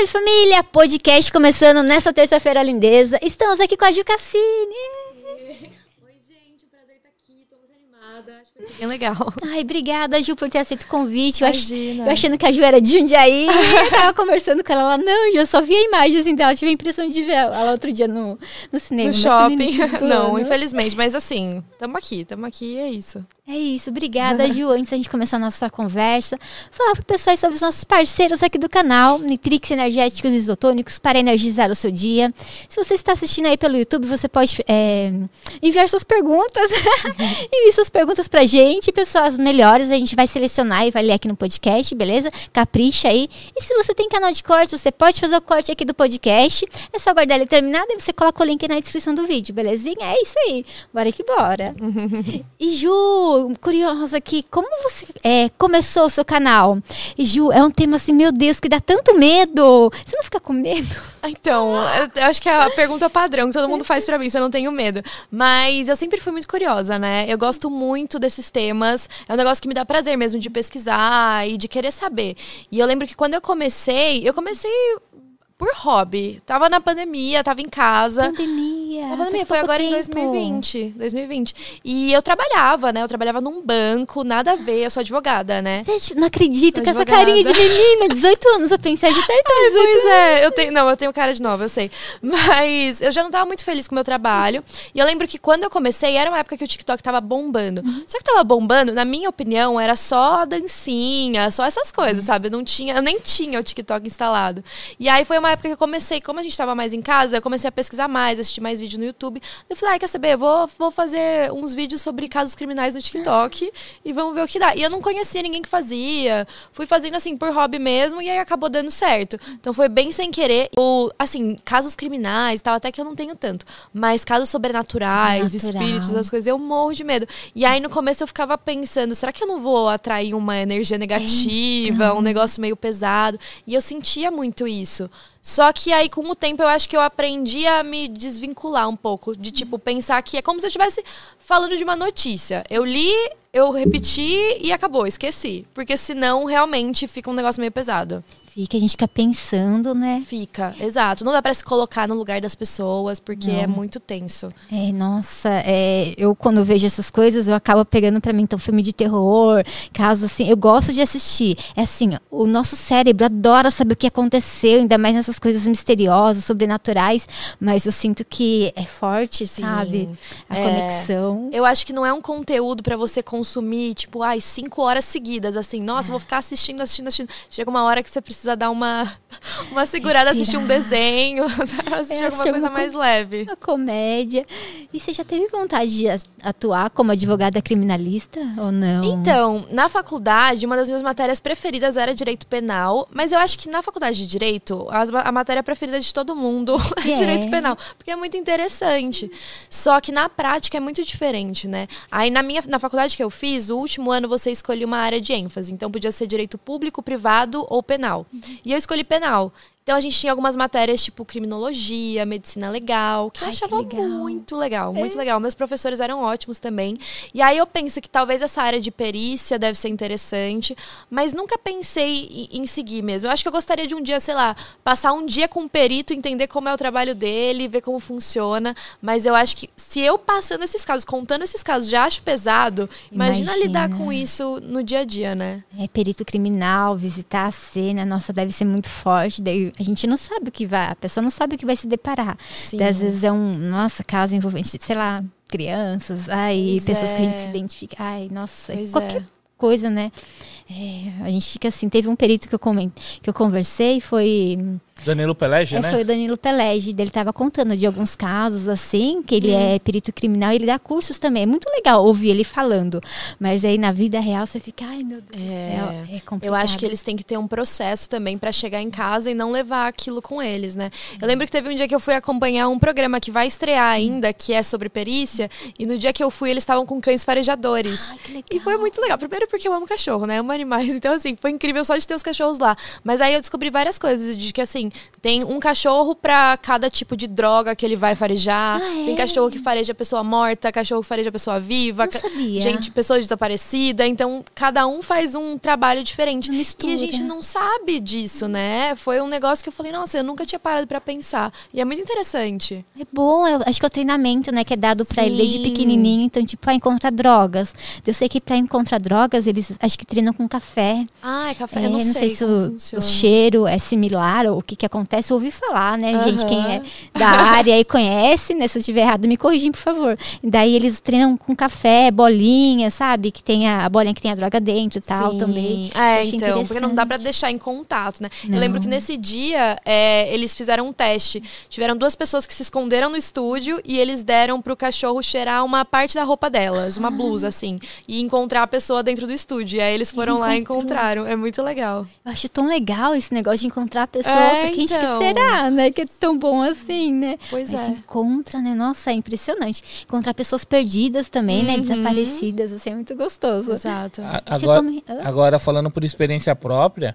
Salve, família! Podcast começando nessa terça-feira lindeza. Estamos aqui com a Ju Cassini. Oi, gente, prazer estar aqui. Tô muito animada. Acho que ser bem legal. Ai, obrigada, Ju, por ter aceito o convite. Eu, ach... Eu achando que a Ju era de Jundiaí. eu tava conversando com ela. Ela, não, Ju, eu só via imagens, então ela tive a impressão de ver ela outro dia no, no cinema. No shopping. foi do Não, infelizmente. Mas assim, tamo aqui, tamo aqui e é isso. É isso, obrigada, Ju. Antes da gente começar a nossa conversa, falar para pessoal sobre os nossos parceiros aqui do canal, Nitrix Energéticos Isotônicos, para energizar o seu dia. Se você está assistindo aí pelo YouTube, você pode é, enviar suas perguntas. Envie suas perguntas pra gente, pessoas melhores, a gente vai selecionar e vai ler aqui no podcast, beleza? Capricha aí. E se você tem canal de corte, você pode fazer o corte aqui do podcast. É só guardar ele terminado e você coloca o link na descrição do vídeo, belezinha? É isso aí. Bora que bora. E Ju, curiosa aqui, como você é, começou o seu canal? E Ju, é um tema assim, meu Deus, que dá tanto medo. Você não fica com medo? Então, eu acho que é a pergunta padrão que todo mundo faz pra mim, se eu não tenho medo. Mas eu sempre fui muito curiosa, né? Eu gosto muito desses temas. É um negócio que me dá prazer mesmo de pesquisar e de querer saber. E eu lembro que quando eu comecei, eu comecei por hobby. Tava na pandemia, tava em casa. Pandemia. A pandemia foi agora em tempo. 2020, 2020. E eu trabalhava, né? Eu trabalhava num banco, nada a ver, eu sou advogada, né? Gente, não acredito com essa carinha de menina, 18 anos. Eu pensei, de ter Ai, pois é, eu tenho, não, eu tenho cara de nova, eu sei. Mas eu já não tava muito feliz com o meu trabalho. E eu lembro que quando eu comecei, era uma época que o TikTok tava bombando. Só que tava bombando, na minha opinião, era só dancinha, só essas coisas, sabe? Eu não tinha, eu nem tinha o TikTok instalado. E aí foi uma época que eu comecei, como a gente tava mais em casa, eu comecei a pesquisar mais, assistir mais vídeo no YouTube. Eu falei, ai, quer saber? Eu vou, vou fazer uns vídeos sobre casos criminais no TikTok e vamos ver o que dá. E eu não conhecia ninguém que fazia. Fui fazendo assim por hobby mesmo e aí acabou dando certo. Então foi bem sem querer. O, assim, casos criminais, tal, até que eu não tenho tanto. Mas casos sobrenaturais, Sobrenatural. espíritos, as coisas, eu morro de medo. E aí no começo eu ficava pensando, será que eu não vou atrair uma energia negativa, um negócio meio pesado? E eu sentia muito isso. Só que aí, com o tempo, eu acho que eu aprendi a me desvincular um pouco. De, tipo, pensar que é como se eu estivesse falando de uma notícia. Eu li, eu repeti e acabou, esqueci. Porque senão, realmente, fica um negócio meio pesado. Fica, a gente fica pensando, né? Fica, exato. Não dá pra se colocar no lugar das pessoas, porque é muito tenso. É, nossa, é, eu quando vejo essas coisas, eu acabo pegando pra mim, então, filme de terror, casos assim, eu gosto de assistir. É assim, o nosso cérebro adora saber o que aconteceu, ainda mais nessas coisas misteriosas, sobrenaturais, mas eu sinto que é forte, sabe? A É. conexão. Eu acho que não é um conteúdo pra você consumir, tipo, ai, cinco horas seguidas, assim. Nossa, vou ficar assistindo, assistindo, assistindo. Chega uma hora que você precisa dar uma, uma segurada, assistir um Respirar. desenho, assistir É, alguma coisa alguma mais leve. A comédia. E você já teve vontade de atuar como advogada criminalista ou não? Então, na faculdade, uma das minhas matérias preferidas era direito penal, mas eu acho que na faculdade de direito, as- a, matéria preferida de todo mundo Que é direito é? penal, porque é muito interessante. Só que na prática é muito diferente, né? Aí na minha na faculdade que eu fiz, o último ano você escolhia uma área de ênfase, então podia ser direito público, privado ou penal. E eu escolhi penal. Então a gente tinha algumas matérias tipo criminologia, medicina legal, que eu Ai, que achava legal. muito legal, muito legal. Meus professores eram ótimos também. E aí eu penso que talvez essa área de perícia deve ser interessante, mas nunca pensei em, em seguir mesmo. Eu acho que eu gostaria de um dia, sei lá, passar um dia com um perito, entender como é o trabalho dele, ver como funciona. Mas eu acho que se eu passando esses casos, contando esses casos, já acho pesado, imagina, Imagina. lidar com isso no dia a dia, né? É perito criminal, visitar a cena, nossa, deve ser muito forte. Daí a gente não sabe o que vai, a pessoa não sabe o que vai se deparar. Sim. Às vezes é um, nossa, caso envolvendo, sei lá, crianças, ai, Pois pessoas que a gente é. se identifica, ai, nossa, Pois qualquer é. coisa, né? É, a gente fica assim, teve um perito que eu, coment, que eu conversei, foi Danilo Pelege, É, né? Foi o Danilo Pelege, ele estava contando de alguns casos assim, que ele é perito criminal e ele dá cursos também. É muito legal ouvir ele falando, mas aí na vida real você fica, ai meu Deus do céu, é complicado. Eu acho que eles têm que ter um processo também pra chegar em casa e não levar aquilo com eles, né? Eu lembro que teve um dia que eu fui acompanhar um programa que vai estrear ainda, que é sobre perícia, e no dia que eu fui eles estavam com cães farejadores. Ai, que legal. E foi muito legal. Primeiro porque eu amo cachorro, né? Eu amo animais. Então, assim, foi incrível só de ter os cachorros lá. Mas aí eu descobri várias coisas. De que, assim, tem um cachorro para cada tipo de droga que ele vai farejar. Ah, é? Tem cachorro que fareja a pessoa morta, cachorro que fareja a pessoa viva, Não gente, pessoa desaparecida. Então, cada um faz um trabalho diferente. E a gente não sabe disso, né? Foi um negócio que eu falei, nossa, eu nunca tinha parado para pensar. E é muito interessante. É bom, eu acho que é o treinamento, né, que é dado pra ele desde pequenininho, então tipo, pra encontrar drogas. Eu sei que pra encontrar drogas, eles acho que treinam com café. Ah, é café. É, eu não, sei, se como o, o cheiro é similar ou o que que acontece. Ouvi falar, né, gente, quem é da área e conhece, né, se eu estiver errado, me corrigem, por favor. E daí eles treinam com café, bolinha, sabe, que tem a, a bolinha que tem a droga dentro e tal Sim. também. É, então, porque não dá pra interessante. deixar em contato, né? Não. Eu lembro que nesse dia é, eles fizeram um teste. Tiveram duas pessoas que se esconderam no estúdio e eles deram pro cachorro cheirar uma parte da roupa delas, uma blusa, assim, e encontrar a pessoa dentro do estúdio. E aí eles foram lá e encontraram. É muito legal. Eu acho tão legal esse negócio de encontrar a pessoa, É, gente então. que será, né, que é tão bom assim, né? Pois Aí é. você encontra, né? Nossa, é impressionante. Encontrar pessoas perdidas também, né? Uhum. Desaparecidas, assim, é muito gostoso. Exato. A- Agora, come- agora, falando por experiência própria,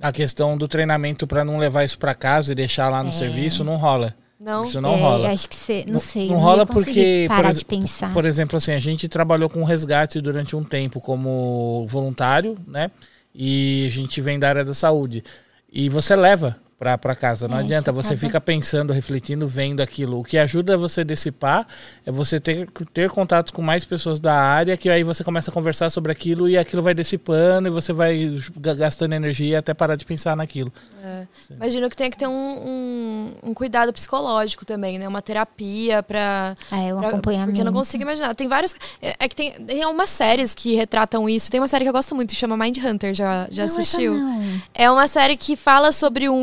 a questão do treinamento para não levar isso para casa e deixar lá no serviço não rola. Não? Isso não é, rola. Acho que você, não, Não- sei. não ia rola porque, Parar por ex- pensar. Por exemplo, assim, a gente trabalhou com resgate durante um tempo como voluntário, né? E a gente vem da área da saúde. E você leva pra, pra casa. Não É, adianta, você acaba- fica pensando, refletindo, vendo aquilo. O que ajuda você a dissipar é você ter, ter contatos com mais pessoas da área, que aí você começa a conversar sobre aquilo e aquilo vai dissipando e você vai ga- gastando energia até parar de pensar naquilo. Imagino que tem que ter um, um, um cuidado psicológico também, né? Uma terapia pra. É, um pra- acompanhamento. Porque eu não consigo imaginar. Tem vários. É, é que tem, tem umas séries que retratam isso. Tem uma série que eu gosto muito, que chama Mind Hunter. Já, já Não, assistiu? não. É uma série que fala sobre um,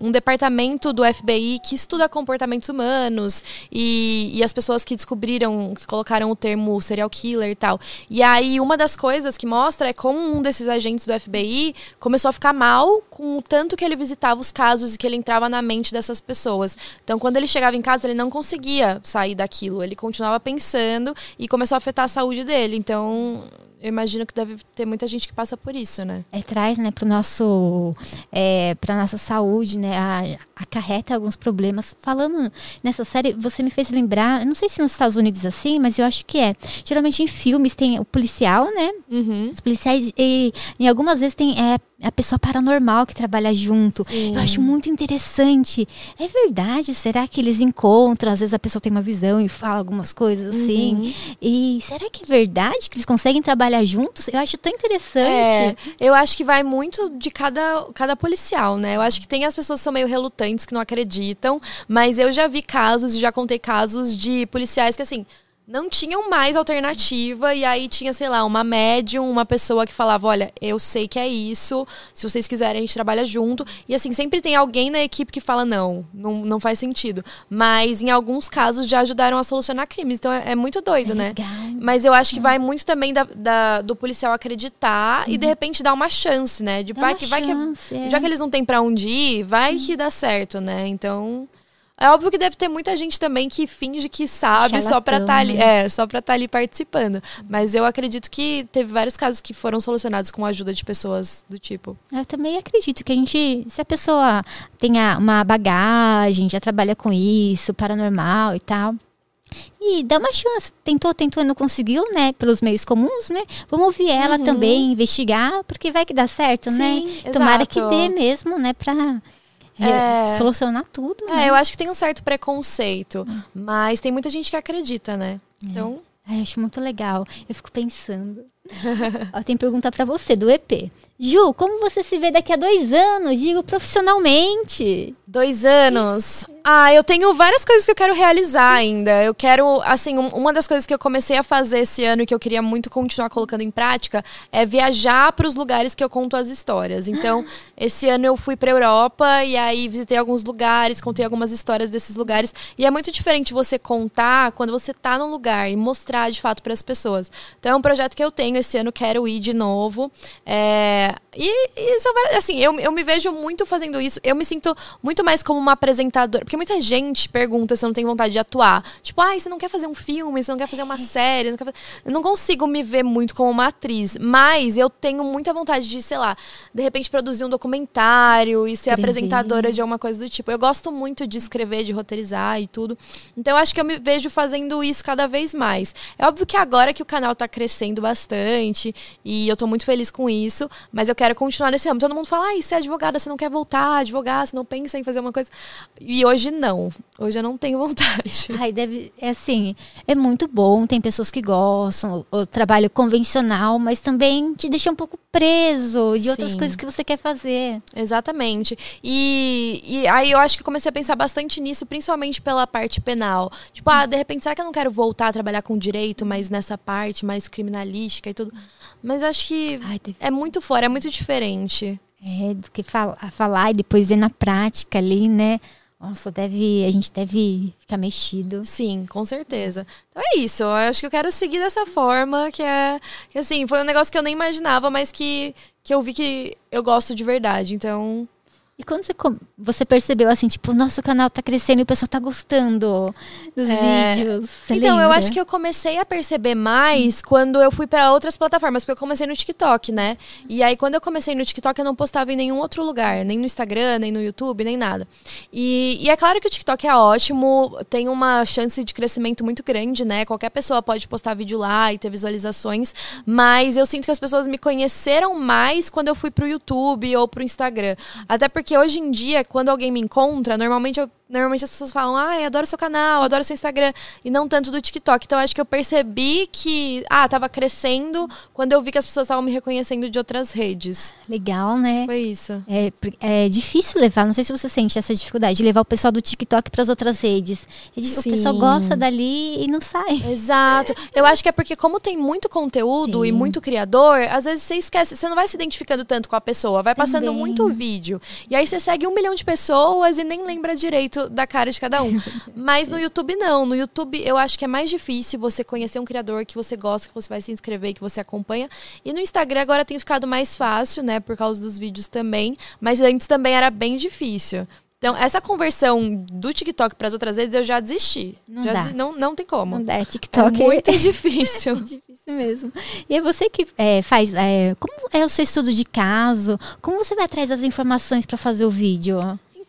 um departamento do FBI que estuda comportamentos humanos e, e as pessoas que descobriram, que colocaram o termo serial killer e tal. E aí, uma das coisas que mostra é como um desses agentes do FBI começou a ficar mal com o tanto que ele visitava os casos e que ele entrava na mente dessas pessoas. Então, quando ele chegava em casa, ele não conseguia sair daquilo. Ele continuava pensando e começou a afetar a saúde dele. Então, eu imagino que deve ter muita gente que passa por isso, né? É, traz, né, pro nosso, é, pra nossa saúde, né, a- acarreta alguns problemas. Falando nessa série, você me fez lembrar, não sei se nos Estados Unidos é assim, mas eu acho que é. Geralmente em filmes tem o policial, né, Uhum. os policiais, e em algumas vezes tem é, a pessoa paranormal que trabalha junto. Sim. Eu acho muito interessante. É verdade? Será que eles encontram? Às vezes a pessoa tem uma visão e fala algumas coisas assim. Uhum. E será que é verdade que eles conseguem trabalhar juntos? Eu acho tão interessante. É, eu acho que vai muito de cada, cada policial, né? Eu acho que tem as pessoas que são meio relutantes, que não acreditam, mas eu já vi casos, já contei casos de policiais que, assim, não tinham mais alternativa, e aí tinha, sei lá, uma médium, uma pessoa que falava: olha, eu sei que é isso, se vocês quiserem, a gente trabalha junto. E assim, sempre tem alguém na equipe que fala: não, não, não faz sentido. Mas em alguns casos já ajudaram a solucionar crimes. Então é, é muito doido, né? Legal. Mas eu acho que vai muito também da, da- do policial acreditar e de repente dar uma chance, né? De Dá uma que vai que chance, é. já que eles não têm pra onde ir, vai que dá certo, né? Então é óbvio que deve ter muita gente também que finge que sabe só pra Charlatão, estar ali, né? é, só para estar ali participando. Mas eu acredito que teve vários casos que foram solucionados com a ajuda de pessoas do tipo. Eu também acredito que a gente, se a pessoa tenha uma bagagem, já trabalha com isso, paranormal e tal. E dá uma chance. Tentou, tentou e não conseguiu, né? Pelos meios comuns, né? Vamos ouvir ela Uhum. também, investigar, porque vai que dá certo, né? Sim, Tomara exato. que dê mesmo, né? Pra É. solucionar tudo. É, né? eu acho que tem um certo preconceito, mas tem muita gente que acredita, né? Então, Ai, acho muito legal. Eu fico pensando. Ó, tem pergunta pra você, do EP. Ju, como você se vê daqui a dois anos? Digo profissionalmente. Dois anos. Ah, eu tenho várias coisas que eu quero realizar ainda. Eu quero, assim, um- uma das coisas que eu comecei a fazer esse ano e que eu queria muito continuar colocando em prática é viajar para os lugares que eu conto as histórias. Então, esse ano eu fui para Europa e aí visitei alguns lugares, contei algumas histórias desses lugares. E é muito diferente você contar quando você tá no lugar e mostrar de fato para as pessoas. Então, é um projeto que eu tenho esse ano, quero ir de novo. É, e, e são várias- assim, eu, eu me vejo muito fazendo isso. Eu me sinto muito mais como uma apresentadora. Porque muita gente pergunta se eu não tenho vontade de atuar. Tipo, ai, você não quer fazer um filme, você não quer fazer uma série, não quer fazer... Eu não consigo me ver muito como uma atriz, mas eu tenho muita vontade de, sei lá, de repente produzir um documentário e ser Escrever. apresentadora de alguma coisa do tipo. Eu gosto muito de escrever, de roteirizar e tudo. Então eu acho que eu me vejo fazendo isso cada vez mais. É óbvio que agora que o canal tá crescendo bastante e eu tô muito feliz com isso, mas eu quero continuar nesse ramo. Todo mundo fala, ai, você é advogada, você não quer voltar a advogar, você não pensa em fazer uma coisa. E hoje não. Hoje eu não tenho vontade. Ai, deve. É assim, é muito bom. Tem pessoas que gostam, o trabalho convencional, mas também te deixa um pouco preso de outras Sim. coisas que você quer fazer. Exatamente. E, e aí eu acho que comecei a pensar bastante nisso, principalmente pela parte penal. Tipo, ah, de repente, será que eu não quero voltar a trabalhar com direito, mas nessa parte mais criminalística e tudo? Mas eu acho que Ai, deve- é muito fora, é muito diferente. É, do que falar, falar e depois ver na prática ali, né? Nossa, deve, a gente deve ficar mexido. Sim, com certeza. Então é isso. Eu acho que eu quero seguir dessa forma, que é. Que, assim, foi um negócio que eu nem imaginava, mas que, que eu vi que eu gosto de verdade. Então. E quando você, você percebeu assim, tipo, nosso canal tá crescendo e o pessoal tá gostando dos É. vídeos? Então, eu lembra? acho que eu comecei a perceber mais quando eu fui para outras plataformas, porque eu comecei no TikTok, né? E aí, quando eu comecei no TikTok, eu não postava em nenhum outro lugar, nem no Instagram, nem no YouTube, nem nada. E, e é claro que o TikTok é ótimo, tem uma chance de crescimento muito grande, né? Qualquer pessoa pode postar vídeo lá e ter visualizações, mas eu sinto que as pessoas me conheceram mais quando eu fui pro YouTube ou pro Instagram. Até porque hoje em dia, quando alguém me encontra, normalmente eu Normalmente as pessoas falam, ah, adoro seu canal, adoro seu Instagram, e não tanto do TikTok. Então acho que eu percebi que, ah, tava crescendo quando eu vi que as pessoas estavam me reconhecendo de outras redes. Legal, né? Foi isso. É, é difícil levar, não sei se você sente essa dificuldade, de levar o pessoal do TikTok para as outras redes. É difícil, O pessoal gosta dali e não sai. Exato. Eu acho que é porque, como tem muito conteúdo e Sim. muito criador, às vezes você esquece, você não vai se identificando tanto com a pessoa, vai passando Também. muito vídeo. E aí você segue um milhão de pessoas e nem lembra direito da cara de cada um. Mas no YouTube, não. No YouTube, eu acho que é mais difícil você conhecer um criador que você gosta, que você vai se inscrever, que você acompanha. E no Instagram agora tem ficado mais fácil, né? Por causa dos vídeos também. Mas antes também era bem difícil. Então, essa conversão do TikTok para as outras redes, eu já desisti. Não Já dá. não, não tem como. Não dá, é É TikTok. muito é difícil. difícil mesmo. E é você que é, faz. é, como é o seu estudo de caso? Como você vai atrás das informações para fazer o vídeo?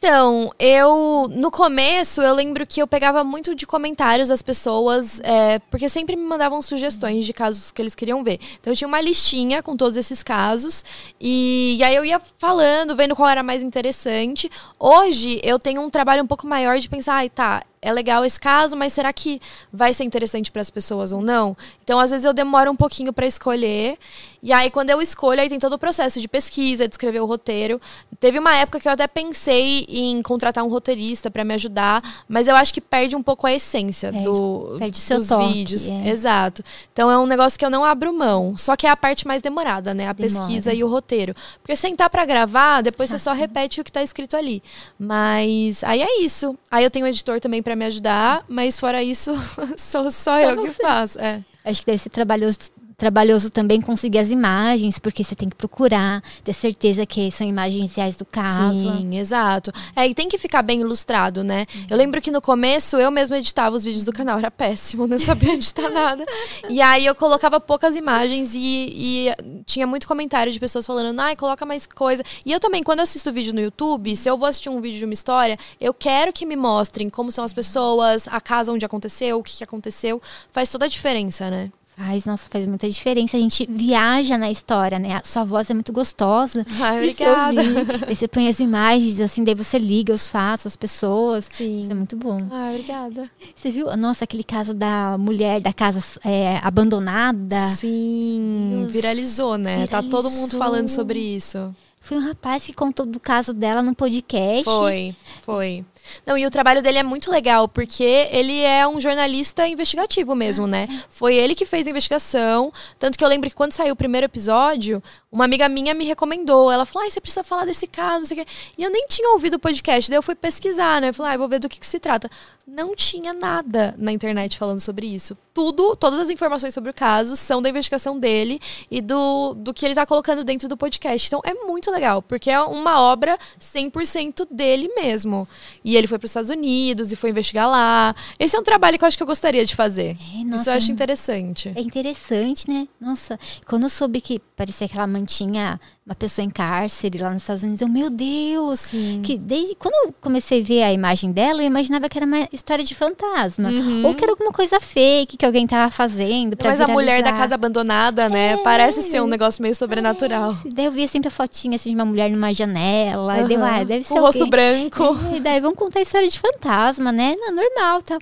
Então, eu no começo eu lembro que eu pegava muito de comentários das pessoas, é, porque sempre me mandavam sugestões de casos que eles queriam ver. Então eu tinha uma listinha com todos esses casos e, e aí eu ia falando, vendo qual era mais interessante. Hoje eu tenho um trabalho um pouco maior de pensar, ai, tá, é legal esse caso, mas será que vai ser interessante para as pessoas ou não? Então, às vezes eu demoro um pouquinho para escolher. E aí, quando eu escolho, aí tem todo o processo de pesquisa, de escrever o roteiro. Teve uma época que eu até pensei em contratar um roteirista para me ajudar, mas eu acho que perde um pouco a essência Perde- do, perde seu dos toque, vídeos. é. Exato. Então é um negócio que eu não abro mão. Só que é a parte mais demorada, né? A Demora. pesquisa e o roteiro. Porque sentar para gravar, depois você só repete o que tá escrito ali. Mas aí é isso. Aí eu tenho um editor também para me ajudar, mas fora isso, sou só eu que faço. É. Acho que ser trabalhoso, trabalhoso também conseguir as imagens, porque você tem que procurar, ter certeza que são imagens reais do caso. Sim, exato. É, e tem que ficar bem ilustrado, né? Eu lembro que no começo eu mesma editava os vídeos do canal, era péssimo, não sabia editar nada. E aí eu colocava poucas imagens e, e tinha muito comentário de pessoas falando, ai, coloca mais coisa. E eu também, quando assisto vídeo no YouTube, se eu vou assistir um vídeo de uma história, eu quero que me mostrem como são as pessoas, a casa onde aconteceu, o que que aconteceu. Faz toda a diferença, né? Faz, nossa, faz muita diferença. A gente viaja na história, né? A sua voz é muito gostosa. Ai, obrigada. ouvir. Aí você põe as imagens, assim, daí você liga os fatos, as pessoas. Sim. Isso é muito bom. Ai, obrigada. Você viu, nossa, aquele caso da mulher da casa é, abandonada? Sim, Deus. viralizou, né? Tá todo mundo Viralizou. falando sobre isso. Foi um rapaz que contou do caso dela no podcast. Foi, foi. Não, e o trabalho dele é muito legal, porque ele é um jornalista investigativo mesmo, né? Foi ele que fez a investigação. Tanto que eu lembro que quando saiu o primeiro episódio, uma amiga minha me recomendou. Ela falou: ai, você precisa falar desse caso, sei o quê. E eu nem tinha ouvido o podcast, daí eu fui pesquisar, né? Falei, ah, eu vou ver do que, que se trata. não tinha nada na internet falando sobre isso. Tudo, todas as informações sobre o caso são da investigação dele e do, do que ele tá colocando dentro do podcast. Então é muito legal, porque é uma obra 100% dele mesmo. E ele foi para os Estados Unidos e foi investigar lá. Esse é um trabalho que eu acho que eu gostaria de fazer. É, nossa, isso eu acho interessante. É interessante, né? Nossa, quando eu soube que parecia que ela mantinha uma pessoa em cárcere lá nos Estados Unidos, eu, meu Deus! Sim. Que desde quando eu comecei a ver a imagem dela, eu imaginava que era uma história de fantasma. Uhum. Ou que era alguma coisa fake que alguém tava fazendo pra Mas a mulher da viralizar. casa abandonada, né? Parece ser um negócio meio sobrenatural. É, daí eu via sempre a fotinha assim, de uma mulher numa janela. E deu, ah, deve ser Com o rosto alguém. branco. É, daí vamos contar a história de fantasma, né? Não, normal, tá?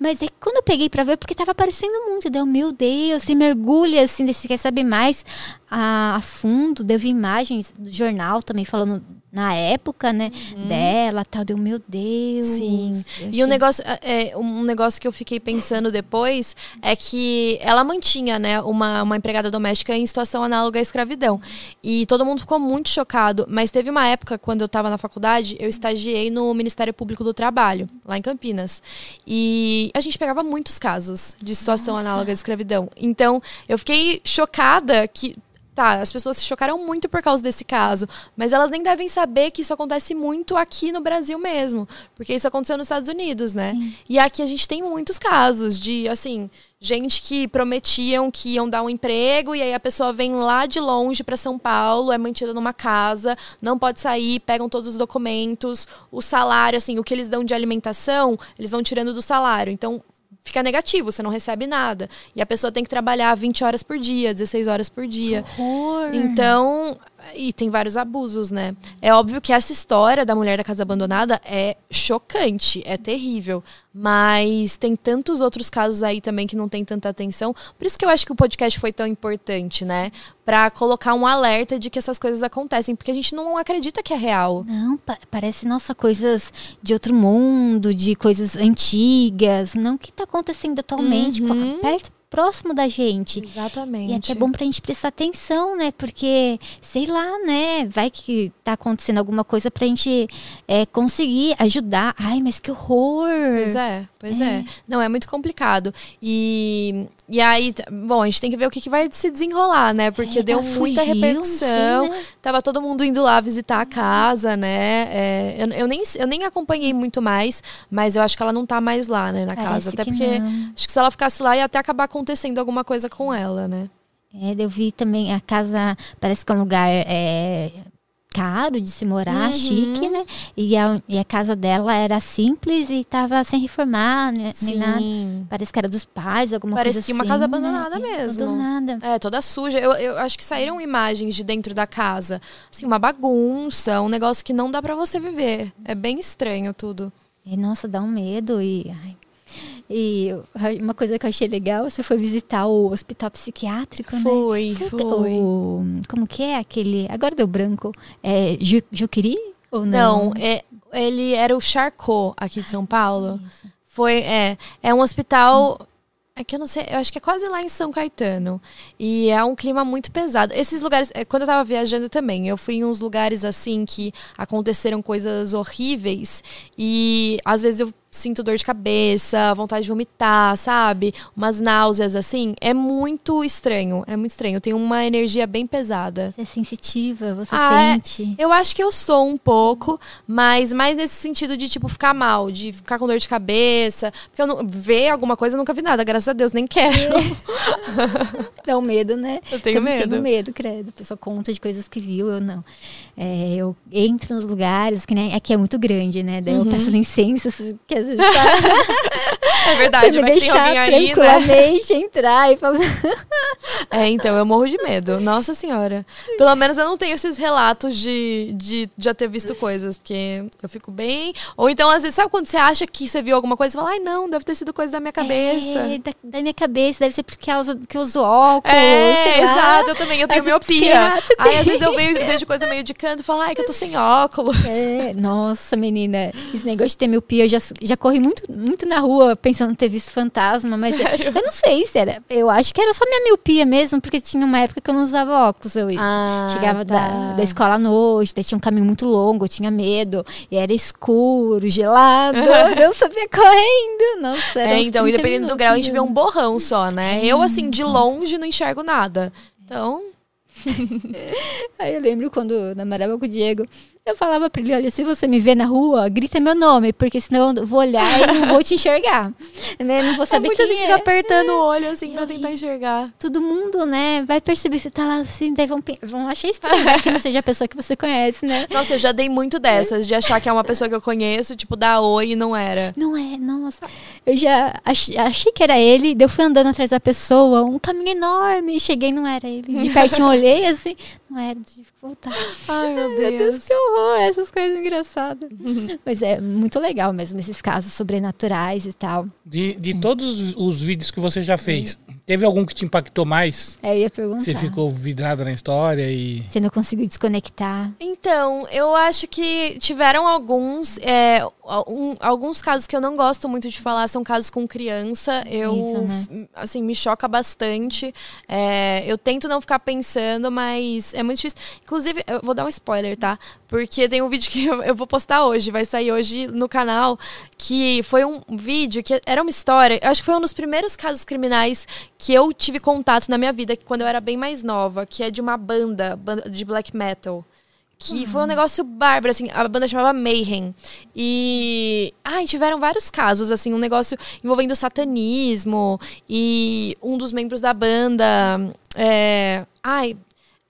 Mas aí quando eu peguei pra ver, porque tava aparecendo muito, deu, meu Deus, você mergulha assim, daí você quer saber mais a, a fundo, deu imagens do jornal também falando na época, né, dela, tal, deu, meu Deus. Uhum. Sim. E achei- um negócio, é, um negócio que eu fiquei pensando depois é que ela mantinha, né, uma, uma empregada doméstica em situação análoga à escravidão. E todo mundo ficou muito chocado. Mas teve uma época, quando eu estava na faculdade, eu estagiei no Ministério Público do Trabalho, lá em Campinas. E a gente pegava muitos casos de situação Nossa. análoga à escravidão. Então, eu fiquei chocada que. Tá, as pessoas se chocaram muito por causa desse caso, mas elas nem devem saber que isso acontece muito aqui no Brasil mesmo, porque isso aconteceu nos Estados Unidos, né? E aqui a gente tem muitos casos de, assim, gente que prometiam que iam dar um emprego e aí a pessoa vem lá de longe para São Paulo, é mantida numa casa, não pode sair, pegam todos os documentos, o salário, assim, o que eles dão de alimentação, eles vão tirando do salário. Então, fica negativo, você não recebe nada. E a pessoa tem que trabalhar 20 horas por dia, 16 horas por dia. Horror. Então, e tem vários abusos, né? É óbvio que essa história da mulher da casa abandonada é chocante, é terrível. Mas tem tantos outros casos aí também que não tem tanta atenção. Por isso que eu acho que o podcast foi tão importante, né? Pra colocar um alerta de que essas coisas acontecem, porque a gente não acredita que é real. Não, pa- parece, nossa, coisas de outro mundo, de coisas antigas, não que tá acontecendo atualmente, Uhum. perto, próximo da gente. Exatamente. E é até bom pra gente prestar atenção, né? Porque, sei lá, né? Vai que tá acontecendo alguma coisa pra gente é, conseguir ajudar. Ai, mas que horror! Pois é, pois é. Não, é muito complicado. E, e aí, bom, a gente tem que ver o que, que vai se desenrolar, né? Porque É, deu ela muita fugiu, não repercussão. sei, né? Tava todo mundo indo lá visitar a casa, né? É, eu, eu nem, eu nem acompanhei muito mais, mas eu acho que ela não tá mais lá, né, na Parece casa. Até que porque não. acho que se ela ficasse lá ia até acabar acontecendo alguma coisa com ela, né? É, eu vi também a casa, parece que é um lugar é, caro de se morar, Uhum. chique, né? E a, e a casa dela era simples e tava sem reformar, né? nem nada. Parece que era dos pais, alguma Parecia coisa assim. uma casa né? abandonada É, mesmo. Abandonada. É, toda suja. Eu, eu acho que saíram imagens de dentro da casa. Assim, uma bagunça, um negócio que não dá pra você viver. É bem estranho tudo. E, nossa, dá um medo e... ai. E uma coisa que eu achei legal, você foi visitar o hospital psiquiátrico, né? Foi, Foi foi. O, como que é aquele... Agora deu branco. É Ju, Juquiri? Ou não? Não, é, ele era o Charcot aqui de São Paulo. Foi, é, é um hospital. É que eu não sei, eu acho que é quase lá em São Caetano. E é um clima muito pesado. Esses lugares, é, quando eu tava viajando também, eu fui em uns lugares assim que aconteceram coisas horríveis. E às vezes eu sinto dor de cabeça, vontade de vomitar, sabe? Umas náuseas assim. É muito estranho, é muito estranho. Tem uma energia bem pesada. Você é sensitiva, você Ah, é. sente. Eu acho que eu sou um pouco, mas mais nesse sentido de, tipo, ficar mal, de ficar com dor de cabeça. Porque eu não. Ver alguma coisa eu nunca vi nada, graças a Deus, nem quero. Dá um medo, né? Eu tenho Também medo. Tenho medo, credo. A pessoa conta de coisas que viu, eu não. É, eu entro nos lugares, que nem aqui é muito grande, né? Daí eu Uhum. peço licença, que tá, É verdade, me vai que tem deixar alguém aí, né? tranquilamente entrar e falar. É, então, eu morro de medo. Nossa senhora. Pelo menos eu não tenho esses relatos de, de já ter visto coisas, porque eu fico bem. Ou então, às vezes, sabe quando você acha que você viu alguma coisa e fala, ai, não, deve ter sido coisa da minha cabeça. É, da, da minha cabeça, deve ser porque eu uso, que eu uso óculos. É, exato, eu também, eu tenho miopia. psiquiatra Aí às vezes eu vejo, vejo coisa meio de canto e falo, ai, que eu tô sem óculos. É, nossa, menina, esse negócio de ter miopia, eu já, já já corri muito, muito na rua pensando em ter visto fantasma, mas eu, eu não sei se era. Eu acho que era só minha miopia mesmo, porque tinha uma época que eu não usava óculos. Eu Ah, chegava tá. da, da escola à noite, daí tinha um caminho muito longo, eu tinha medo, e era escuro, gelado, eu sabia correndo. Nossa, era É, então, e 30 dependendo do minutos grau, a gente vê um borrão só, né? Eu, assim, de nossa. longe não enxergo nada. Então, Aí eu lembro quando namorava com o Diego, eu falava pra ele, olha, se você me vê na rua, grita meu nome, porque senão eu vou olhar e não vou te enxergar. né? Não vou é saber muita quem gente é. fica apertando o olho, assim, pra tentar enxergar. Todo mundo, né, vai perceber que você tá lá assim, daí vão, vão achar estranho, né, que não seja a pessoa que você conhece, né? Nossa, eu já dei muito dessas, de achar que é uma pessoa que eu conheço, tipo, dar oi e não era. Não é, nossa. Eu já ach- achei que era ele, daí eu fui andando atrás da pessoa, um caminho enorme, cheguei, não era ele. De pertinho eu olhei assim, não era, tive que voltar. Ai, meu Meu Deus, Deus. que horror, essas coisas engraçadas. Mas é muito legal mesmo, esses casos sobrenaturais e tal. De, de todos os- os vídeos que você já fez, teve algum que te impactou mais? É, eu ia perguntar. Você ficou vidrada na história e. Você não conseguiu desconectar. Então, eu acho que tiveram alguns. é, um- alguns casos que eu não gosto muito de falar são casos com criança. Eu, né? assim, me choca bastante. É, eu tento não ficar pensando, mas é muito difícil. Inclusive, eu vou dar um spoiler, tá? Porque tem um vídeo que eu, eu vou postar hoje, vai sair hoje no canal, que foi um vídeo que era uma história. eu Acho que foi um dos primeiros casos criminais que eu tive contato na minha vida, quando eu era bem mais nova, que é de uma banda, banda de black metal. Que foi um negócio bárbaro, assim, a banda chamava Mayhem. E. Ai, tiveram vários casos, assim, um negócio envolvendo satanismo. E um dos membros da banda. É... Ai.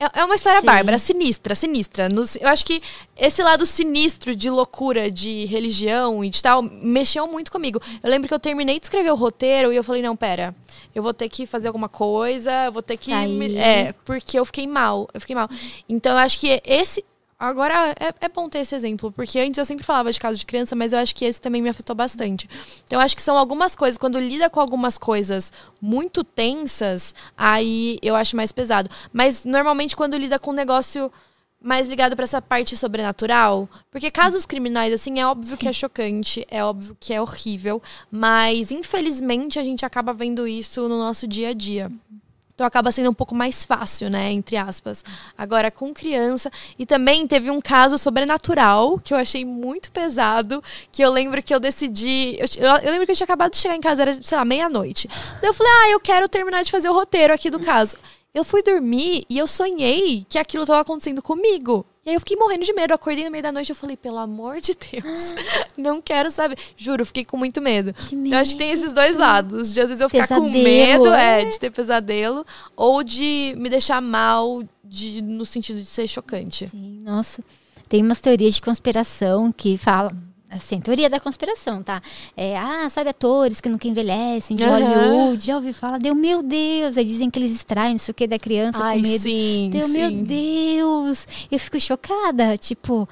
É é uma história Sim. bárbara, sinistra, sinistra. Eu acho que esse lado sinistro de loucura, de religião e de tal, mexeu muito comigo. Eu lembro que eu terminei de escrever o roteiro e eu falei, não, pera, eu vou ter que fazer alguma coisa, eu vou ter que. me- Sair. É, porque eu fiquei mal. Eu fiquei mal. Então eu acho que esse. Agora é, é bom ter esse exemplo, porque antes eu sempre falava de caso de criança, mas eu acho que esse também me afetou bastante. Então eu acho que são algumas coisas, quando lida com algumas coisas muito tensas, aí eu acho mais pesado. Mas normalmente quando lida com um negócio mais ligado pra essa parte sobrenatural, porque casos criminais assim é óbvio que é chocante, é óbvio que é horrível, mas infelizmente a gente acaba vendo isso no nosso dia a dia. Então acaba sendo um pouco mais fácil, né? Entre aspas. Agora, com criança. E também teve um caso sobrenatural que eu achei muito pesado. Que eu lembro que eu decidi. Eu, eu- lembro que eu tinha acabado de chegar em casa, era, sei lá, meia-noite. Daí eu falei, ah, eu quero terminar de fazer o roteiro aqui do caso. Eu fui dormir e eu sonhei que aquilo estava acontecendo comigo. E aí eu fiquei morrendo de medo. Eu acordei no meio da noite e eu falei, pelo amor de Deus, não quero saber. Juro, fiquei com muito medo. Que Eu acho que tem esses dois lados. De às vezes eu ficar com Pesadelo, medo, é, é. de ter pesadelo, ou de me deixar mal de, no sentido de ser chocante. Sim, nossa. Tem umas teorias de conspiração que falam. Assim, teoria da conspiração, tá? É, ah, sabe atores que nunca envelhecem, de Aham. Hollywood, já ouvi falar, deu meu Deus, aí dizem que eles extraem não sei o que da criança com medo. sim, Deu, meu Deus! Eu fico chocada, tipo.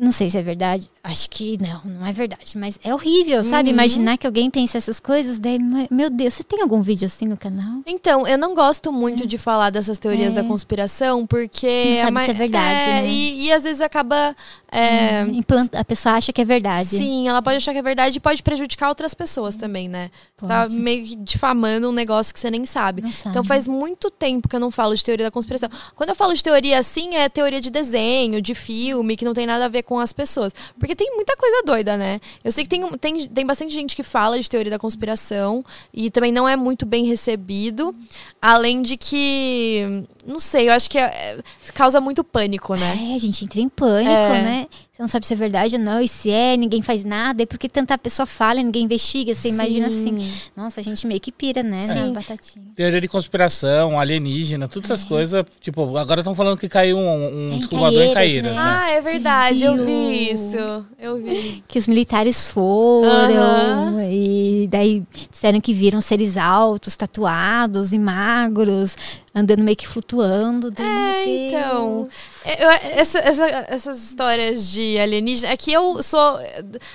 Não sei se é verdade. Acho que não, não é verdade. Mas é horrível, sabe? Uhum. Imaginar que alguém pensa essas coisas. Daí, meu Deus, você tem algum vídeo assim no canal? Então, eu não gosto muito de falar dessas teorias É. da conspiração, porque... Não sabe ma- se é verdade, é, né? e, e às vezes acaba... é, Implanta- a pessoa acha que é verdade. Sim, ela pode achar que é verdade e pode prejudicar outras pessoas também, né? Você tá meio que difamando um negócio que você nem sabe. Não sabe. Então faz muito tempo que eu não falo de teoria da conspiração. Quando eu falo de teoria assim, é teoria de desenho, de filme, que não tem nada a ver com as pessoas. Porque tem muita coisa doida, né? Eu sei que tem, tem, tem bastante gente que fala de teoria da conspiração e também não é muito bem recebido. Além de que, não sei, eu acho que é- é- causa muito pânico, né? É, a gente entra em pânico, É. né? Você não sabe se é verdade ou não, e se é, ninguém faz nada, é porque tanta pessoa fala e ninguém investiga. Você imagina Sim. assim. Nossa, a gente meio que pira, né? Na Sim. batatinha. Teoria de conspiração, alienígena, todas essas coisas. Tipo, agora estão falando que caiu um, um Em disco voador em Caíras, né? né? Ah, é verdade, eu vi isso. Eu vi. Que os militares foram, Aham. e daí disseram que viram seres altos, tatuados e magros, andando meio que flutuando. É, então. É, eu- essa- essa- essas histórias de alienígena. É que eu sou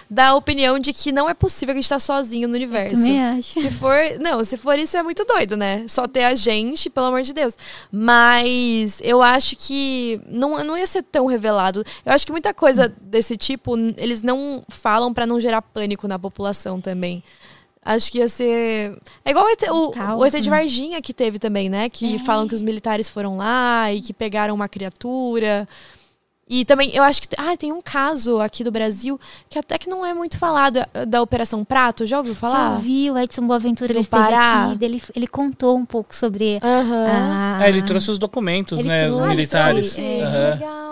da opinião de que não é possível que a gente tá sozinho no universo. Também acho. Se for. Não, se for isso é muito doido, né? Só ter a gente, pelo amor de Deus. Mas eu acho que não, não ia ser tão revelado. Eu acho que muita coisa desse tipo, eles não falam pra não gerar pânico na população também. Acho que ia ser. É igual o ET, o, caos, o ET de né? Varginha que teve também, né? Que É. falam que os militares foram lá e que pegaram uma criatura. E também, eu acho que. Ah, tem um caso aqui do Brasil que até que não é muito falado, é da Operação Prato. Já ouviu Já falar? ouvi o Edson Boaventura, ele Pará. aqui, ele, ele contou um pouco sobre Aham. a... Ah, ele trouxe os documentos, Ele né? trouxe, militares. é. Que Aham. legal.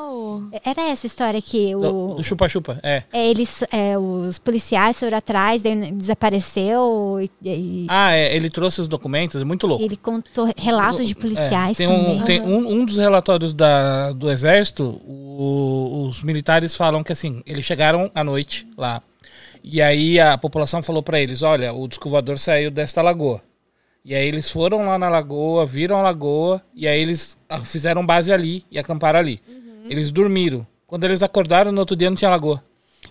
Era essa história que o... do chupa-chupa, é. É, eles, é, os policiais foram atrás, desapareceu e, e- Ah, é, ele trouxe os documentos, é muito louco. ele contou relatos de policiais É, tem também. um, tem um, um dos relatórios da, do exército, o- os militares falam que assim, eles chegaram à noite lá. E aí a população falou pra eles, olha, o disco voador saiu desta lagoa. E aí eles foram lá na lagoa, viram a lagoa, e aí eles ah, fizeram base ali e acamparam ali. Eles dormiram. Quando eles acordaram, no outro dia não tinha lagoa.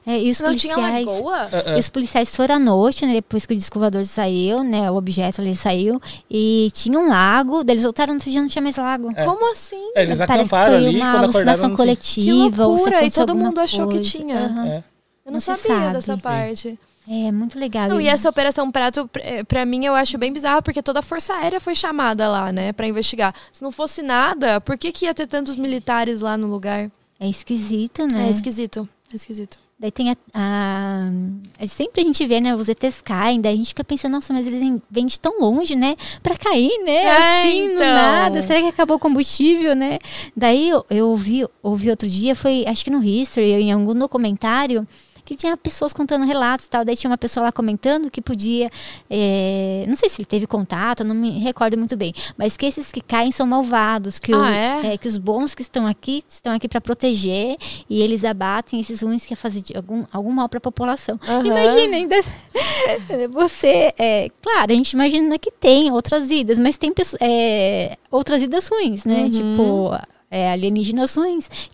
É, e os Não tinha policiais... lagoa? Ah, ah. E os policiais foram à noite, né, depois que o disco voador saiu, né, o objeto ali saiu, e tinha um lago, daí eles voltaram no outro dia não tinha mais lago. É. Como assim? É, eles Parece que acamparam foi ali, uma quando alucinação tinha. coletiva. ou se loucura, e todo mundo achou que coisa. tinha. Aham. É. Eu não, Não sabia sabe. dessa Sim. parte. É, muito legal. Não, E- essa Operação Prato, pra- eh, mim, eu acho bem bizarro, porque toda a Força Aérea foi chamada lá, né, pra investigar. Se não fosse nada, por que, que ia ter tantos militares lá no lugar? É esquisito, né? É esquisito. É esquisito. Daí tem a, a- Sempre a gente vê, né? Os ETs caem, daí a gente fica pensando, nossa, mas eles vêm de tão longe, né? Pra cair, né? É, assim, então. nada. Será que acabou o combustível, né? Daí eu, eu ouvi, ouvi outro dia, foi acho que no History, em algum documentário, que tinha pessoas contando relatos e tal. Daí tinha uma pessoa lá comentando que podia. é, não sei se ele teve contato, não me recordo muito bem. Mas que esses que caem são malvados. Que, o- Ah, é? que os bons que estão aqui estão aqui para proteger e eles abatem esses ruins que quer fazer de algum, algum mal para a população. Aham. Imagina ainda você, é, claro, a gente imagina que tem outras vidas, mas tem pesso- é, outras vidas ruins, né? Uhum. Tipo, é,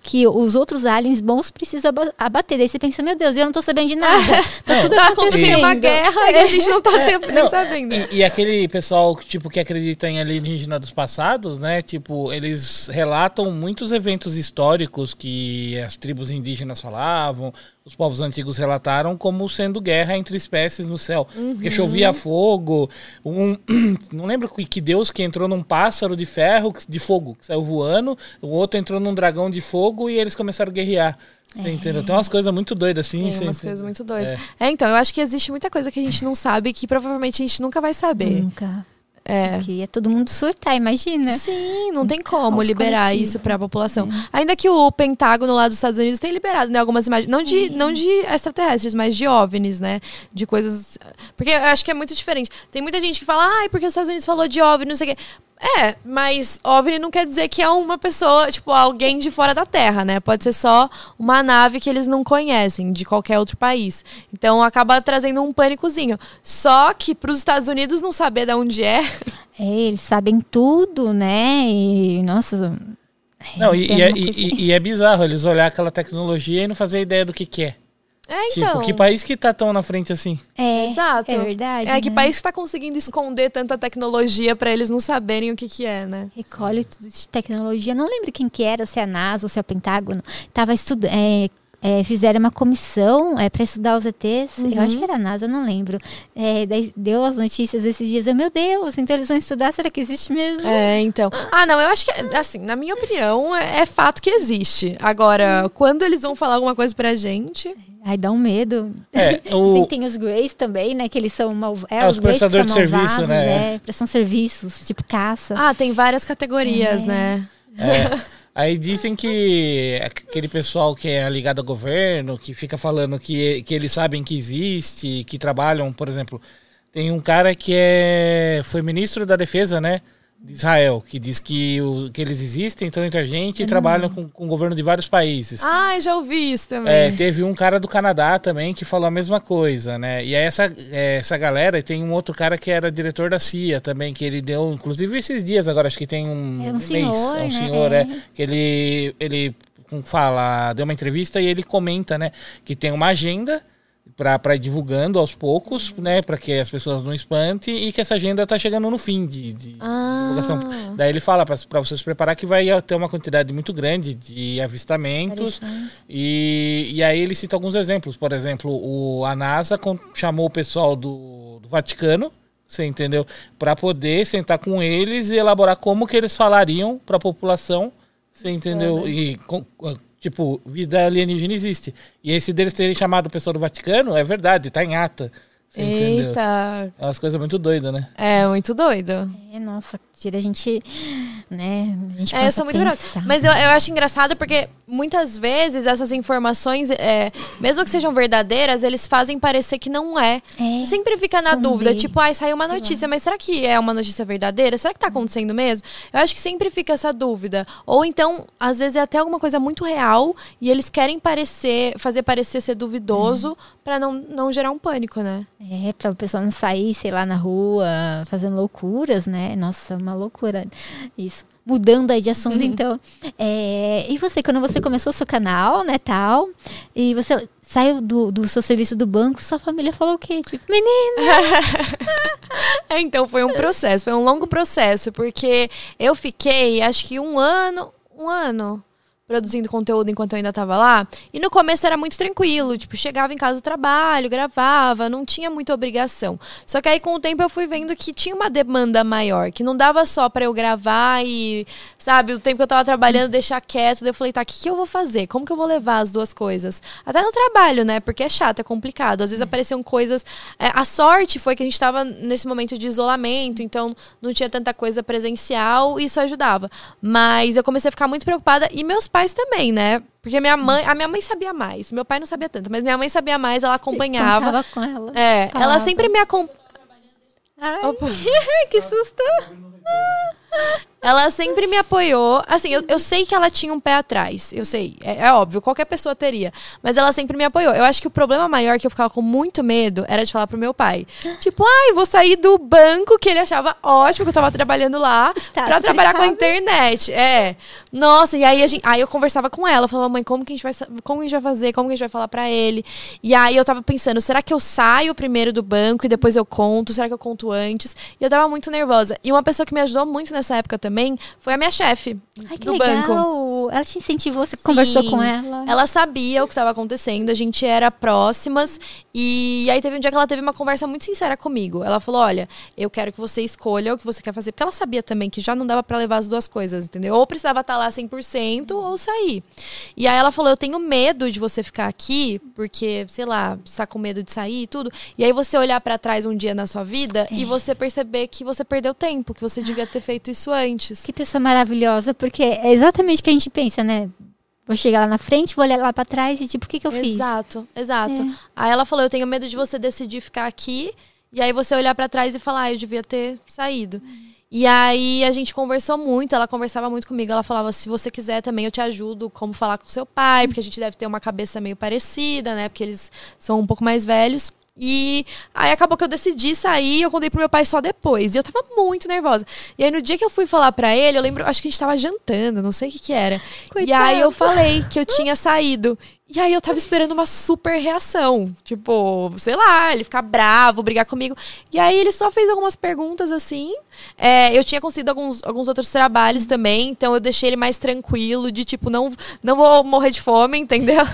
que os outros aliens bons precisam aba- abater. Daí você pensa, meu Deus, eu não tô sabendo de nada. Tá tudo Tá acontecendo uma guerra e a gente não tá sempre nem Não, sabendo. E, e aquele pessoal tipo, que acredita em alienígena dos passados, né? Tipo, eles relatam muitos eventos históricos que as tribos indígenas falavam, os povos antigos relataram como sendo guerra entre espécies no céu. Porque chovia fogo, um, não lembro que deus que entrou num pássaro de ferro, de fogo, que saiu voando, o outro entrou num dragão de fogo e eles começaram a guerrear. Você entendeu? Tem umas coisas muito doidas assim. Tem você- umas coisas muito doidas. É. então, eu acho que existe muita coisa que a gente não sabe que provavelmente a gente nunca vai saber. Nunca. É. Porque ia todo mundo surtar, imagina. Sim, não tem como liberar coletivo. isso para a população. Ainda que o Pentágono lá dos Estados Unidos tenha liberado né, algumas imagens, não de, não de extraterrestres, mas de OVNIs, né? De coisas. Porque eu acho que é muito diferente. Tem muita gente que fala, ai, porque os Estados Unidos falou de OVNI, não sei o quê. É, mas OVNI não quer dizer que é uma pessoa, tipo, alguém de fora da Terra, né? Pode ser só uma nave que eles não conhecem, de qualquer outro país. Então acaba trazendo um pânicozinho. Só que para os Estados Unidos não saber de onde é. É, eles sabem tudo, né? E, nossa. Não, e, tem e é, e- e- e é bizarro eles olhar aquela tecnologia e não fazer ideia do que, que é. É, então. Tipo, que país que tá tão na frente assim? É, Exato. é verdade. É que né? país está conseguindo esconder tanta tecnologia para eles não saberem o que que é, né? recolhe tudo de tecnologia. Não lembro quem que era, se é a NASA ou se é o Pentágono. Tava estudando. Fizeram uma comissão é, para estudar os ETs. Eu acho que era a NASA, não lembro. É, daí deu as notícias esses dias. Eu, meu Deus, então eles vão estudar? Será que existe mesmo? É, então. Ah, não, eu acho que, assim, na minha opinião, é, é fato que existe. Agora, quando eles vão falar alguma coisa pra gente. Ai, dá um medo. É, Sim, o, tem os Greys também, né? Que eles são mal... é, É, os Greys que prestadores são de serviço, malvados, né? É, prestam serviços, tipo caça. Ah, tem várias categorias, né? é, aí dizem que aquele pessoal que é ligado ao governo, que fica falando que, que eles sabem que existe, que trabalham, por exemplo, tem um cara que é foi ministro da defesa, né? De Israel, que diz que, o, que eles existem, estão entre a gente e trabalham com, com o governo de vários países. Ai, já ouvi isso também. É, teve um cara do Canadá também que falou a mesma coisa, né? E aí essa, é, essa galera, e tem um outro cara que era diretor da CIA também, que ele deu, inclusive esses dias agora, acho que tem um, É um mês, senhor, é um né? senhor, É. é, que ele, ele fala, deu uma entrevista e ele comenta, né, que tem uma agenda para ir divulgando aos poucos, né, para que as pessoas não espantem e que essa agenda tá chegando no fim de, de Ah. divulgação. Daí ele fala para você se preparar que vai ter uma quantidade muito grande de avistamentos e, e aí ele cita alguns exemplos. Por exemplo, o, a NASA chamou o pessoal do, do Vaticano, você entendeu? Para poder sentar com eles e elaborar como que eles falariam para a população, você entendeu? E tipo, vida alienígena existe. E esse deles terem chamado o pessoal do Vaticano é verdade, tá em ata. Você entendeu? Eita. É umas coisas muito doidas, né? É muito doido. É, nossa, tira a gente, né? A gente É, eu sou muito pensar. Mas eu, eu acho engraçado porque muitas vezes essas informações, é, mesmo que sejam verdadeiras, eles fazem parecer que não é. É. Sempre fica na dúvida, tipo, ai, saiu uma notícia, mas será que é uma notícia verdadeira? Será que tá acontecendo mesmo? Eu acho que sempre fica essa dúvida. Ou então, às vezes é até alguma coisa muito real e eles querem parecer, fazer parecer ser duvidoso pra não, não gerar um pânico, né? É, pra o pessoal não sair, sei lá, na rua, fazendo loucuras, né? Nossa, uma loucura. Isso. Mudando aí de assunto, então. É, e você, quando você começou seu canal, né, tal, e você saiu do, do seu serviço do banco, sua família falou o quê? Tipo, menina, É, então foi um processo, foi um longo processo, porque eu fiquei, acho que um ano, um ano produzindo conteúdo enquanto eu ainda tava lá. E no começo era muito tranquilo, tipo, chegava em casa do trabalho, gravava, não tinha muita obrigação. Só que aí com o tempo eu fui vendo que tinha uma demanda maior, que não dava só pra eu gravar e, sabe, o tempo que eu tava trabalhando deixar quieto, daí eu falei, tá, o que, que eu vou fazer? Como que eu vou levar as duas coisas? Até no trabalho, né? Porque é chato, é complicado. Às vezes apareciam coisas. é, a sorte foi que a gente tava nesse momento de isolamento, então não tinha tanta coisa presencial e isso ajudava. Mas eu comecei a ficar muito preocupada e meus pais também, né? Porque minha mãe, a minha mãe sabia mais, meu pai não sabia tanto, mas minha mãe sabia mais, ela acompanhava. contava com ela. É, ela Falava. sempre me acompanhava. Ai, que susto. Ela sempre me apoiou. Assim, eu, eu sei que ela tinha um pé atrás. Eu sei. É, é óbvio, qualquer pessoa teria. Mas ela sempre me apoiou. Eu acho que o problema maior que eu ficava com muito medo era de falar pro meu pai. Tipo, ai, vou sair do banco que ele achava ótimo que eu tava trabalhando lá Tá pra trabalhar com a internet. É. Nossa, e aí, a gente, aí eu conversava com ela. Falava, mãe, como que a gente vai, como que a gente vai fazer? Como que a gente vai falar pra ele? E aí eu tava pensando, será que eu saio primeiro do banco e depois eu conto? Será que eu conto antes? E eu tava muito nervosa. E uma pessoa que me ajudou muito nessa época também foi a minha chefe Ai, do legal. banco. Ela te incentivou, você conversou Sim. com ela. Ela sabia o que estava acontecendo, a gente era próximas. E aí teve um dia que ela teve uma conversa muito sincera comigo. Ela falou: Olha, eu quero que você escolha o que você quer fazer. Porque ela sabia também que já não dava pra levar as duas coisas, entendeu? Ou precisava estar lá 100% ou sair. E aí ela falou: Eu tenho medo de você ficar aqui, porque, sei lá, você tá com medo de sair e tudo. E aí você olhar pra trás um dia na sua vida e você perceber que você perdeu tempo, que você devia ter feito isso antes. Que pessoa maravilhosa, porque é exatamente o que a gente pensa, né? Vou chegar lá na frente, vou olhar lá pra trás e tipo, o que que eu fiz? Exato, exato. É. Aí ela falou: Eu tenho medo de você decidir ficar aqui e aí você olhar pra trás e falar: ah, Eu devia ter saído. E aí a gente conversou muito, ela conversava muito comigo. Ela falava: Se você quiser também, eu te ajudo como falar com seu pai, porque a gente deve ter uma cabeça meio parecida, né? Porque eles são um pouco mais velhos. E aí acabou que eu decidi sair, eu contei pro meu pai só depois. E eu tava muito nervosa. E aí no dia que eu fui falar pra ele, eu lembro, acho que a gente tava jantando, não sei o que que era. E Coitado. aí eu falei que eu tinha saído. E aí eu tava esperando uma super reação. Tipo, sei lá, ele ficar bravo, brigar comigo. E aí ele só fez algumas perguntas assim. É, eu tinha conseguido alguns, alguns outros trabalhos também, então eu deixei ele mais tranquilo, de tipo, não, não vou morrer de fome, entendeu?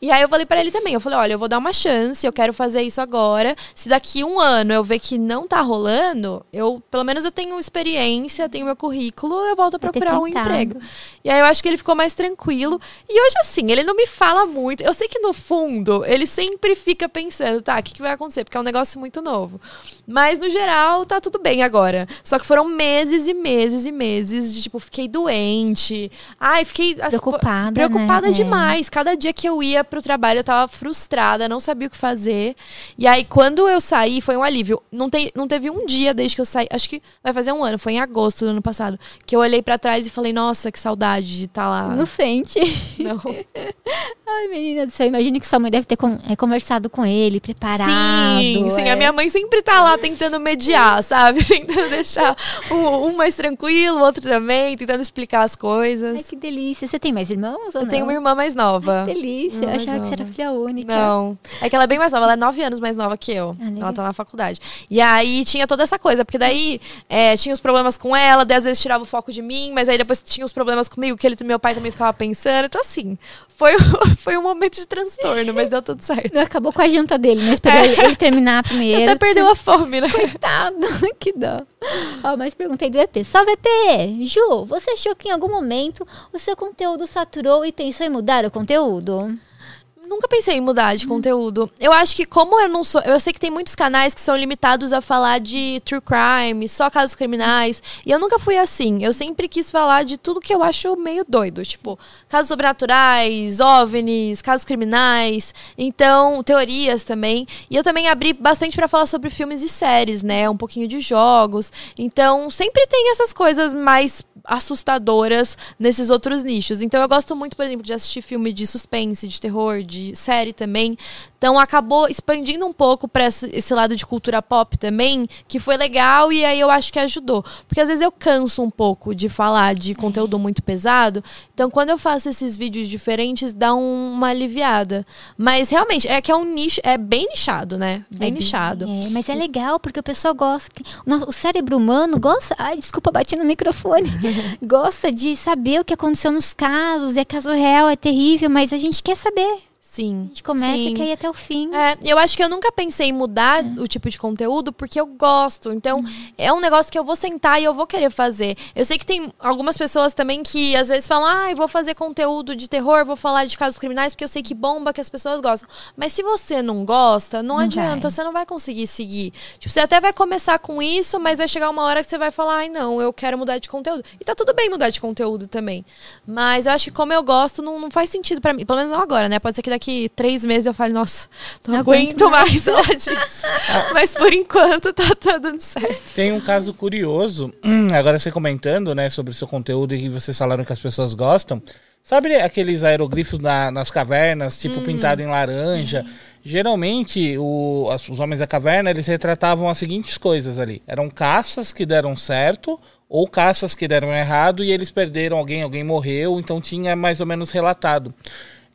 E aí eu falei pra ele também, eu falei, olha, eu vou dar uma chance, eu quero fazer isso agora. Se daqui um ano eu ver que não tá rolando, eu, pelo menos eu tenho experiência, tenho meu currículo, eu volto a procurar um emprego. E aí eu acho que ele ficou mais tranquilo. E hoje, assim, ele não me fala muito. Eu sei que no fundo, ele sempre fica pensando, tá, o que, que vai acontecer? Porque é um negócio muito novo. Mas, no geral, tá tudo bem agora. Só que foram meses e meses e meses de, tipo, fiquei doente. Ai, fiquei... assim, Preocupada, né? Preocupada É. demais. Cada dia que eu ia pro trabalho, eu tava frustrada, não sabia o que fazer. E aí, quando eu saí, foi um alívio. Não, tem, não teve um dia desde que eu saí, acho que vai fazer um ano, foi em agosto do ano passado, que eu olhei pra trás e falei, nossa, que saudade de estar lá. Inocente. Não. Ai, menina do céu, imagine que sua mãe deve ter é, conversado com ele, preparado. Sim, sim. é. A minha mãe sempre tá lá tentando mediar, sabe? Tentando deixar um, um mais tranquilo, o outro também, tentando explicar as coisas. Ai, que delícia. Você tem mais irmãos ou Eu não? tenho uma irmã mais nova. Que delícia. Eu achava que você era filha única. Não. É que ela é bem mais nova, ela é nove anos mais nova que eu. Ah, ela tá na faculdade. E aí tinha toda essa coisa, porque daí é, tinha os problemas com ela, daí às vezes tirava o foco de mim, mas aí depois tinha os problemas comigo, que ele, meu pai também ficava pensando. Então, assim, foi, foi um momento de transtorno, mas deu tudo certo. Acabou com a janta dele, né? Esperou ele- ele terminar primeiro. Até perdeu a fome, né? Coitado, que dó. Ó, mas perguntei do EP. Salve EP! Ju, você achou que em algum momento o seu conteúdo saturou e pensou em mudar o conteúdo? Nunca pensei em mudar de conteúdo. Eu acho que como eu não sou, eu sei que tem muitos canais que são limitados a falar de true crime, só casos criminais, e eu nunca fui assim. Eu sempre quis falar de tudo que eu acho meio doido, tipo, casos sobrenaturais, OVNIs, casos criminais, então teorias também. E eu também abri bastante pra falar sobre filmes e séries, né, um pouquinho de jogos. Então, sempre tem essas coisas mais assustadoras nesses outros nichos. Então eu gosto muito, por exemplo, de assistir filme de suspense, de terror, de série também. Então acabou expandindo um pouco para esse, lado de cultura pop também, que foi legal e aí eu acho que ajudou. Porque às vezes eu canso um pouco de falar de conteúdo muito pesado. Então quando eu faço esses vídeos diferentes, dá um- uma aliviada. Mas realmente, é que é um nicho, é bem nichado, né? Bem É nichado. É, mas é legal, porque o pessoal gosta. O cérebro humano gosta. Ai, desculpa, bati no microfone. gosta de saber o que aconteceu nos casos. É caso real, é terrível, mas a gente quer saber. Sim. A gente começa sim. e quer ir até o fim. É, eu acho que eu nunca pensei em mudar o tipo de conteúdo porque eu gosto. Então, é um negócio que eu vou sentar e eu vou querer fazer. Eu sei que tem algumas pessoas também que às vezes falam: ah, eu vou fazer conteúdo de terror, vou falar de casos criminais porque eu sei que bomba, que as pessoas gostam. Mas se você não gosta, não, Não adianta, vai. você não vai conseguir seguir. Tipo, você até vai começar com isso, mas vai chegar uma hora que você vai falar: ai, não, eu quero mudar de conteúdo. E tá tudo bem mudar de conteúdo também. Mas eu acho que como eu gosto, não, não faz sentido pra mim. Pelo menos não agora, né? Pode ser que daqui três meses eu fale, nossa, não, Não aguento aguento mais falar disso. Mas por enquanto tá, tá dando certo. Tem um caso curioso, hum, agora você comentando, né, sobre o seu conteúdo e que vocês falaram que as pessoas gostam. Sabe aqueles aeroglifos na- nas cavernas, tipo pintado em laranja? Geralmente, o- as- os homens da caverna, eles retratavam as seguintes coisas ali. Eram caças que deram certo ou caças que deram errado e eles perderam alguém, alguém morreu, então tinha mais ou menos relatado.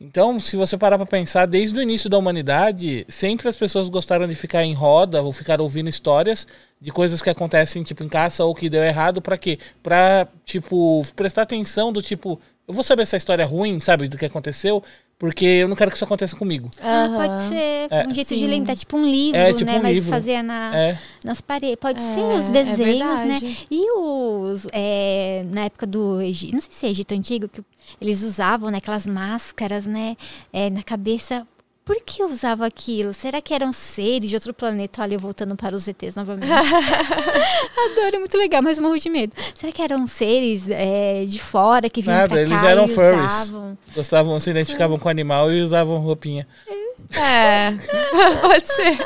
Então, se você parar para pensar, desde o início da humanidade, sempre as pessoas gostaram de ficar em roda ou ficar ouvindo histórias de coisas que acontecem tipo em caça ou que deu errado para quê? Para tipo prestar atenção do tipo, eu vou saber essa história é ruim, sabe, do que aconteceu, porque eu não quero que isso aconteça comigo. Ah, pode ser. É. um jeito de Sim. lembrar, tipo um livro, É, tipo né? um Vai livro. fazer na, É. nas paredes. Pode É, ser os é desenhos, né? E os. é, na época do Egito, não sei se é Egito Antigo, que eles usavam né, aquelas máscaras, né? é, na cabeça. Por que usava aquilo? Será que eram seres de outro planeta? Olha, eu voltando para os ETs novamente. Adoro, é muito legal, mas morro de medo. Será que eram seres é, de fora que vinham Nada, pra eles cá eram e furries. usavam? Gostavam, se identificavam com o animal e usavam roupinha. É, pode ser.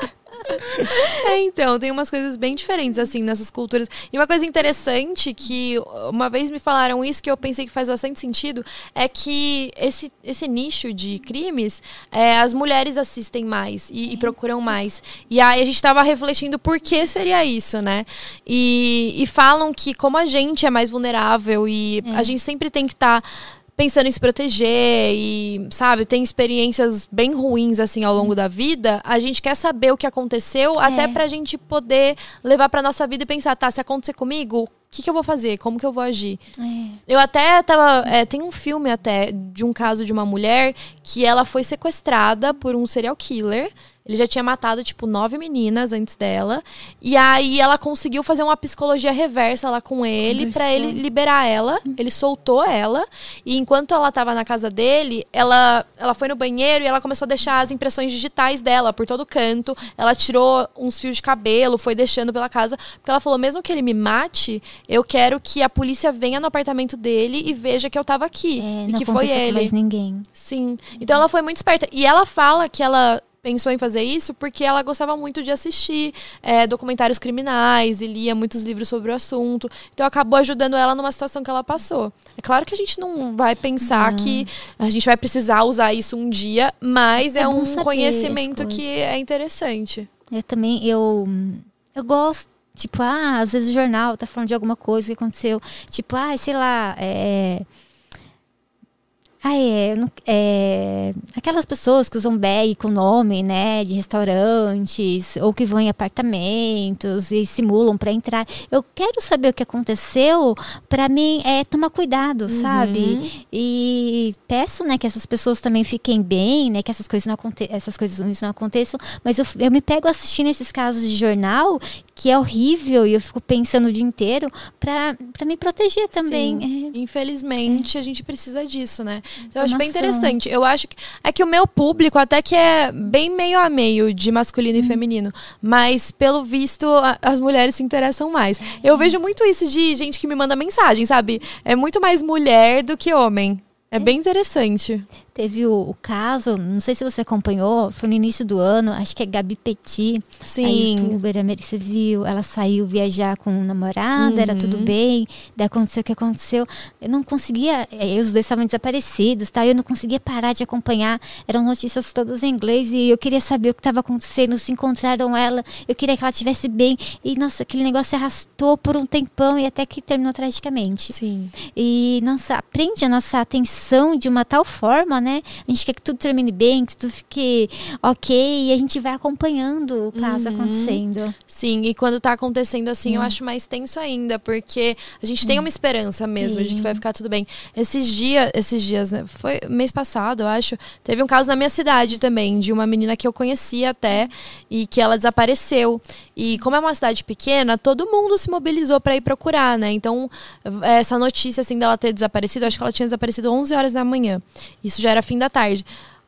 É, então, tem umas coisas bem diferentes, assim, nessas culturas. E uma coisa interessante que uma vez me falaram isso, que eu pensei que faz bastante sentido, é que esse, esse nicho de crimes, é, as mulheres assistem mais e, e procuram mais. E aí a gente tava refletindo por que seria isso, né? E, e falam que como a gente é mais vulnerável e a gente sempre tem que estar pensando em se proteger e, sabe, tem experiências bem ruins assim ao longo da vida, a gente quer saber o que aconteceu, até pra gente poder levar pra nossa vida e pensar, tá, se acontecer comigo, o que, que eu vou fazer? Como que eu vou agir? É. Eu até tava. é, tem um filme até de um caso de uma mulher que ela foi sequestrada por um serial killer. Ele já tinha matado, tipo, nove meninas antes dela. E aí ela conseguiu fazer uma psicologia reversa lá com ele pra Conversou. ele liberar ela. Ele soltou ela. E enquanto ela tava na casa dele, ela, ela foi no banheiro e ela começou a deixar as impressões digitais dela por todo canto. Ela tirou uns fios de cabelo, foi deixando pela casa. Porque ela falou: mesmo que ele me mate, eu quero que a polícia venha no apartamento dele e veja que eu tava aqui. É, e não que foi ele. mais ninguém. Sim. Então ela foi muito esperta. E ela fala que ela pensou em fazer isso porque ela gostava muito de assistir é, documentários criminais e lia muitos livros sobre o assunto. Então acabou ajudando ela numa situação que ela passou. É claro que a gente não vai pensar que a gente vai precisar usar isso um dia, mas é, É um conhecimento as que é interessante. Eu também, eu, eu gosto, tipo, ah, às vezes o jornal tá falando de alguma coisa que aconteceu. Tipo, ah, sei lá, é. Ah, é, é, aquelas pessoas que usam bag com nome, né, de restaurantes, ou que vão em apartamentos e simulam para entrar. Eu quero saber o que aconteceu para mim é tomar cuidado, sabe? E peço, né, que essas pessoas também fiquem bem, né, que essas coisas não aconte essas coisas não aconteçam. Mas eu, eu me pego assistindo esses casos de jornal que é horrível e eu fico pensando o dia inteiro para me proteger também. É. Infelizmente, a gente precisa disso, né? Então, eu acho bem interessante. Eu acho que é que o meu público até que é bem meio a meio de masculino Uhum. e feminino, mas pelo visto a- as mulheres se interessam mais. Eu vejo muito isso de gente que me manda mensagem, sabe? É muito mais mulher do que homem. É bem interessante. Teve o, o caso, não sei se você acompanhou, foi no início do ano, acho que é Gabi Petit, a Sim. youtuber, a Mary, você viu, ela saiu viajar com um namorado, era tudo Uhum. bem, daí aconteceu o que aconteceu. Eu não conseguia, eh, os dois estavam desaparecidos, tá? eu não conseguia parar de acompanhar, eram notícias todas em inglês e eu queria saber o que estava acontecendo, se encontraram ela, eu queria que ela estivesse bem, e nossa, aquele negócio se arrastou por um tempão e até que terminou tragicamente. Sim. E nossa, prende a nossa atenção de uma tal forma, né? A gente quer que tudo termine bem, que tudo fique ok, e a gente vai acompanhando o caso Uhum. acontecendo. Sim, e quando tá acontecendo assim, eu Hum. acho mais tenso ainda, porque a gente tem uma esperança mesmo de que Sim. vai ficar tudo bem. Esses dias, esses dias, né, foi mês passado, eu acho, teve um caso na minha cidade também, de uma menina que eu conhecia até, e que ela desapareceu. E como é uma cidade pequena, todo mundo se mobilizou pra ir procurar, né? Então, essa notícia, assim, dela ter desaparecido, acho que ela tinha desaparecido 11 horas da manhã. Isso já era fim da tarde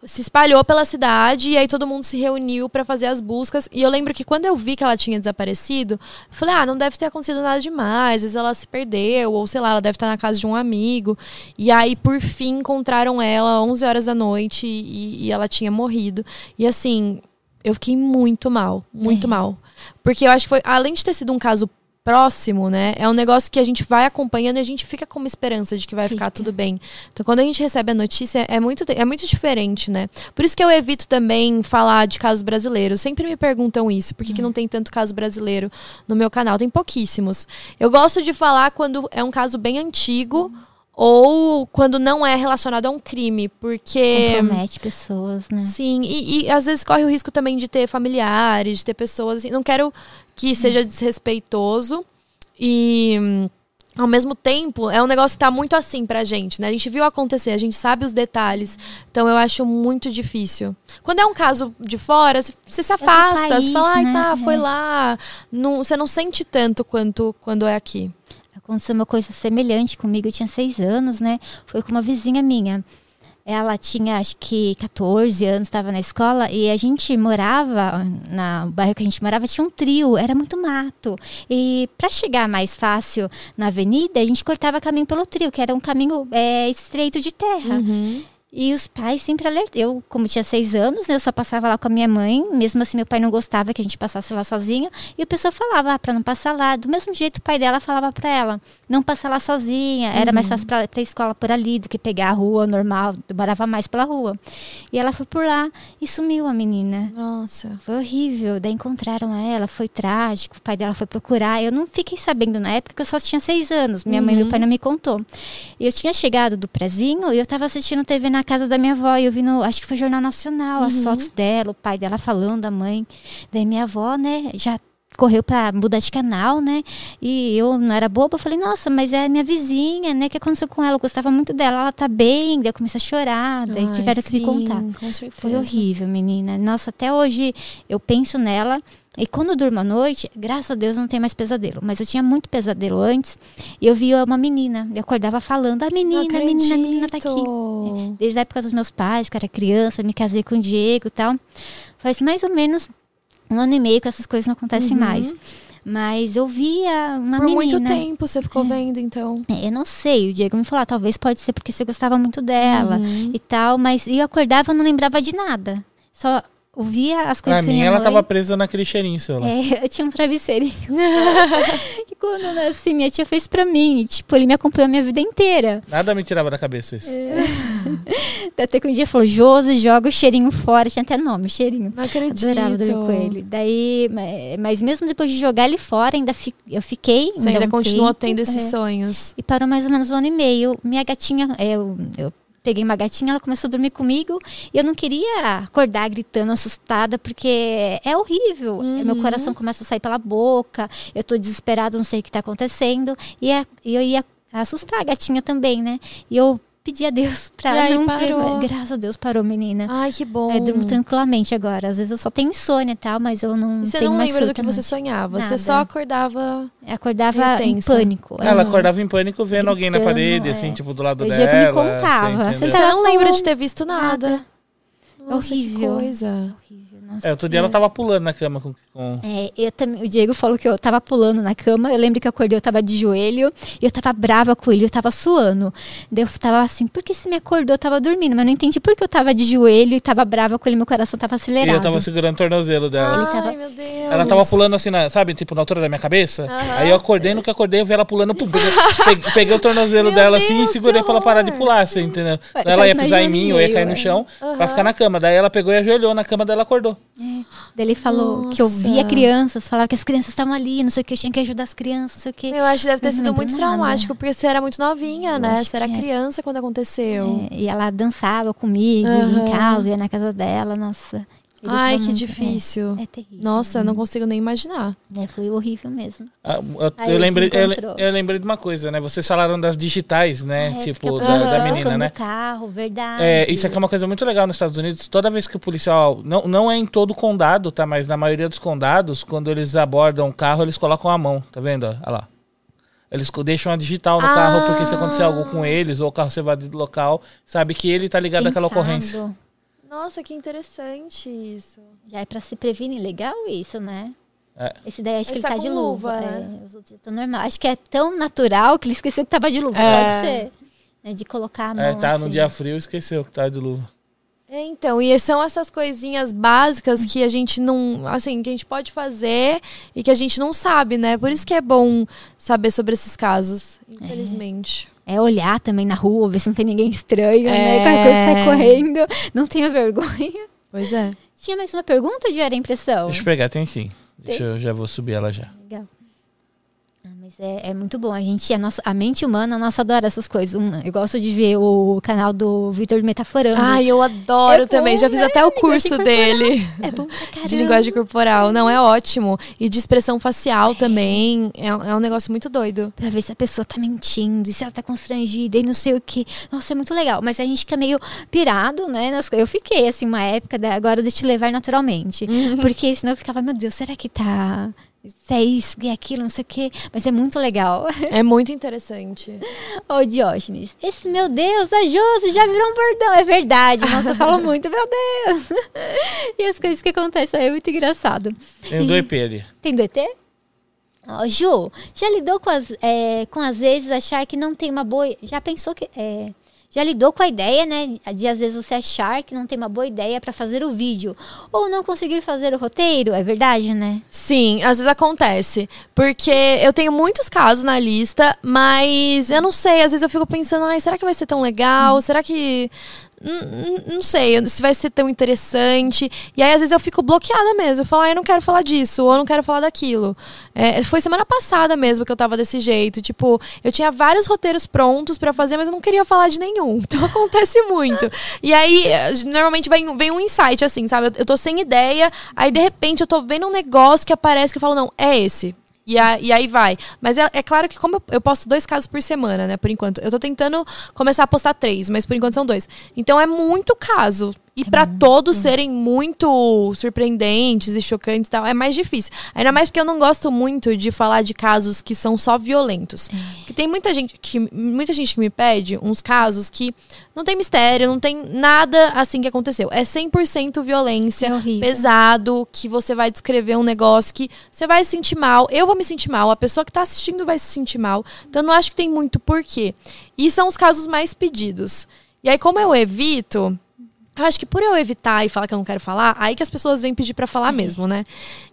se espalhou pela cidade e aí todo mundo se reuniu pra fazer as buscas. E eu lembro que quando eu vi que ela tinha desaparecido, eu falei: "Ah, não deve ter acontecido nada demais, às vezes ela se perdeu ou sei lá, ela deve estar na casa de um amigo". E aí por fim encontraram ela 11 horas da noite e, e ela tinha morrido. E assim, eu fiquei muito mal, muito É. mal. Porque eu acho que foi, além de ter sido um caso próximo, né? É um negócio que a gente vai acompanhando e a gente fica com uma esperança de que vai ficar Fica. tudo bem. Então, quando a gente recebe a notícia, é muito, é muito diferente, né? Por isso que eu evito também falar de casos brasileiros. Sempre me perguntam isso. Por que, que não tem tanto caso brasileiro no meu canal? Tem pouquíssimos. Eu gosto de falar quando é um caso bem antigo ou quando não é relacionado a um crime. Porque. Compromete pessoas, né? Sim, e, e às vezes corre o risco também de ter familiares, de ter pessoas assim. Não quero que seja desrespeitoso e. Ao mesmo tempo, é um negócio que tá muito assim pra gente, né? A gente viu acontecer, a gente sabe os detalhes. Então eu acho muito difícil. Quando é um caso de fora, você- se afasta, país, você fala, ai, né? tá, foi É. lá. Não, você não sente tanto quanto quando é aqui. Aconteceu uma coisa semelhante comigo, eu tinha seis anos, né? Foi com uma vizinha minha. Ela tinha, acho que 14 anos, estava na escola e a gente morava, na- no bairro que a gente morava, tinha um trio, era muito mato. E para chegar mais fácil na avenida, a gente cortava caminho pelo trio, que era um caminho é, estreito de terra. E os pais sempre alertaram. Eu, como tinha seis anos, né, eu só passava lá com a minha mãe. Mesmo assim, meu pai não gostava que a gente passasse lá sozinha. E a pessoa falava ah, para não passar lá. Do mesmo jeito, o pai dela falava para ela não passar lá sozinha. Era mais fácil para a escola por ali do que pegar a rua normal. Demorava mais pela rua. E ela foi por lá e sumiu a menina. Nossa. Foi horrível. Daí encontraram ela, foi trágico. O pai dela foi procurar. Eu não fiquei sabendo na época, porque eu só tinha seis anos. Minha mãe e meu pai não me contou. Eu tinha chegado do prezinho e eu tava assistindo TV na casa da minha avó. E eu vi no, acho que foi Jornal Nacional, as fotos dela, o pai dela falando, a mãe. Daí minha avó, né, já correu para mudar de canal, né? E eu não era boba, eu falei, nossa, mas é minha vizinha, né? O que aconteceu com ela? Eu gostava muito dela, ela tá bem. Daí eu comecei a chorar, daí Ai, tiveram que me sim, contar. Foi horrível, menina. Nossa, até hoje eu penso nela. E quando eu durmo à noite, graças a Deus não tem mais pesadelo. Mas eu tinha muito pesadelo antes. E eu via uma menina. Eu acordava falando, a menina, a menina, a menina tá aqui. Desde a época dos meus pais, que eu era criança, me casei com o Diego e tal. Faz mais ou menos um ano e meio que essas coisas não acontecem mais. Mas eu via uma Por menina. muito tempo você ficou vendo, então. É, Eu não sei, o Diego me falou, ah, talvez pode ser porque você gostava muito dela Uhum. e tal, mas eu acordava e não lembrava de nada. Só ouvia as Pra coisas que mim, minha ela mãe... tava presa naquele cheirinho seu lá. É, eu tinha um travesseirinho. e quando eu nasci, minha tia fez pra mim. E, tipo, ele me acompanhou a minha vida inteira. Nada me tirava da cabeça isso. Até que um dia falou, Josi, joga o cheirinho fora. Tinha até nome, cheirinho. Não acredito. Adorava dormir com ele. Daí, ma- mas mesmo depois de jogar ele fora, ainda fi- eu fiquei. Você ainda um continuou tempo, tendo esses é. sonhos. E parou mais ou menos um ano e meio. Minha gatinha, é, eu, eu peguei uma gatinha, ela começou a dormir comigo. E eu não queria acordar gritando, assustada, porque é horrível. Uhum. Meu coração começa a sair pela boca, eu tô desesperada, não sei o que tá acontecendo. E a- e eu ia assustar a gatinha também, né? E eu pedi a Deus pra E aí não parou. ver. Graças a Deus parou, menina. Ai, que bom. É, durmo tranquilamente agora. Às vezes eu só tenho insônia e tal, mas eu não E você tenho não mais lembra do que você sonhava? Nada. Você só acordava. Acordava em pânico. Ela acordava em pânico vendo alguém na Gritando, parede, é. assim, tipo, do lado O dela. Diego me contava. você Você? Você não lembra de ter visto nada. nada. Nossa, que Horrível. coisa. Horrível, nossa. É, outro dia ela tava pulando na cama com... com... É, eu também, o Diego falou que eu tava pulando na cama. Eu lembro que eu acordei, eu tava de joelho e eu tava brava com ele, eu tava suando. Daí eu tava assim, por que você me acordou? Eu tava dormindo, mas não entendi por que eu tava de joelho e tava brava com ele, meu coração tava E acelerado. eu tava segurando o tornozelo dela. Ele tava- Ai, meu Deus. Ela tava pulando assim, na, sabe, tipo, na altura da minha cabeça. Aham. Aí eu acordei, no que eu acordei, eu vi ela pulando, pum, peguei, peguei- o tornozelo Meu dela assim Deus, e segurei pra ela parar de pular, assim, entendeu? Ela ia pisar em mim, eu ia e cair no meio, chão Aham. pra ficar na cama. Daí ela pegou e ajoelhou na cama dela acordou. Daí ele falou que eu via Nossa. crianças, falava que as crianças estavam ali, não sei o que, eu tinha que ajudar as crianças, não sei o que. Eu acho que deve ter não sido muito nada. traumático, porque você era muito novinha, Eu né? Você era era. criança quando aconteceu. É, e ela dançava comigo, ia Aham. em casa, ia na casa dela, nossa. Ele Ai, que muito, difícil. É, é terrível. Nossa, eu não consigo nem imaginar. É, foi horrível mesmo. Ah, Eu, eu lembrei, eu, eu lembrei de uma coisa, né? Vocês falaram das digitais, né? É, tipo, da, da menina, né? carro, verdade. É, isso aqui é uma coisa muito legal nos Estados Unidos. Toda vez que o policial. Não, não é em todo o condado, tá? Mas na maioria dos condados, quando eles abordam o carro, eles colocam a mão. Tá vendo? Olha lá. Eles deixam a digital no Ah. carro, porque se acontecer algo com eles, ou o carro ser evadido do local, sabe que ele tá ligado àquela Pensado. ocorrência. Nossa, que interessante isso. Já é pra se prevenir, legal isso, né? É. Esse daí acho que Esse ele tá tá de luva. luva, é, né? os outros estão normal. Acho que é tão natural que ele esqueceu que tava de luva. É. Pode ser. né, de colocar a mão. É, tá assim. no dia frio, esqueceu que tá de luva. É, então, e são essas coisinhas básicas que a gente não, assim, que a gente pode fazer e que a gente não sabe, né? Por isso que é bom saber sobre esses casos, infelizmente. É olhar também na rua, ver se não tem ninguém estranho, né? É. Qualquer coisa sai correndo. Não tenha vergonha. Pois é. Tinha mais uma pergunta, de era impressão? Deixa eu pegar, tem sim. Deixa eu já vou subir ela já. Legal. Ah, Mas é, é muito bom. A gente, a, nossa, a mente humana, a nossa adora essas coisas. Um, eu gosto de ver o canal do Vitor Metaforando. Ai, eu adoro É também. bom, Já fiz né? até o curso dele é bom pra caramba. de linguagem corporal. Não, é ótimo. E de expressão facial também. É, é um negócio muito doido. Pra ver se a pessoa tá mentindo, e se ela tá constrangida e não sei o que. Nossa, é muito legal. Mas a gente fica meio pirado, né? Eu fiquei, assim, uma época, da- agora de te levar naturalmente. Porque senão eu ficava, meu Deus, será que tá. Se é isso, e aquilo, não sei o quê. Mas é muito legal. É muito interessante. Ô, Diógenes, esse meu Deus, a Josi já virou um bordão. É verdade. Nossa, eu falo muito, meu Deus. E as coisas que acontecem aí é muito engraçado. Tem um do EP ali. Tem do ET? Ó, Ju, já lidou com as, é, com às vezes achar que não tem uma boa. Já pensou que. é, já lidou com a ideia, né? De às vezes você achar que não tem uma boa ideia para fazer o vídeo. Ou não conseguir fazer o roteiro, é verdade, né? Sim, às vezes acontece. Porque eu tenho muitos casos na lista, mas eu não sei, às vezes eu fico pensando, ai, será que vai ser tão legal? Será que. Não sei se vai ser tão interessante. E aí, às vezes, eu fico bloqueada mesmo. Eu falo, ah, eu não quero falar disso, ou eu não quero falar daquilo. É, foi semana passada mesmo que eu tava desse jeito. Tipo, eu tinha vários roteiros prontos pra fazer, mas eu não queria falar de nenhum. Então acontece muito. E aí, eh, normalmente vem, vem um insight, assim, sabe? Eu tô sem ideia, aí de repente eu tô vendo um negócio que aparece que eu falo, não, é esse. E, a- e aí vai. Mas é, é claro que como eu, eu posto dois casos por semana, né? Por enquanto. Eu tô tentando começar a postar três, mas por enquanto são dois. Então é muito caso. E pra todos serem muito surpreendentes e chocantes e tal, é mais difícil. Ainda mais porque eu não gosto muito de falar de casos que são só violentos. Porque tem muita gente que muita gente que me pede uns casos que não tem mistério, não tem nada assim que aconteceu. É 100% violência, É pesado, que você vai descrever um negócio que você vai se sentir mal, eu vou me sentir mal, a pessoa que tá assistindo vai se sentir mal. Então eu não acho que tem muito porquê. E são os casos mais pedidos. E aí como eu evito, Eu acho que por eu evitar e falar que eu não quero falar, aí que as pessoas vêm pedir pra falar mesmo, né?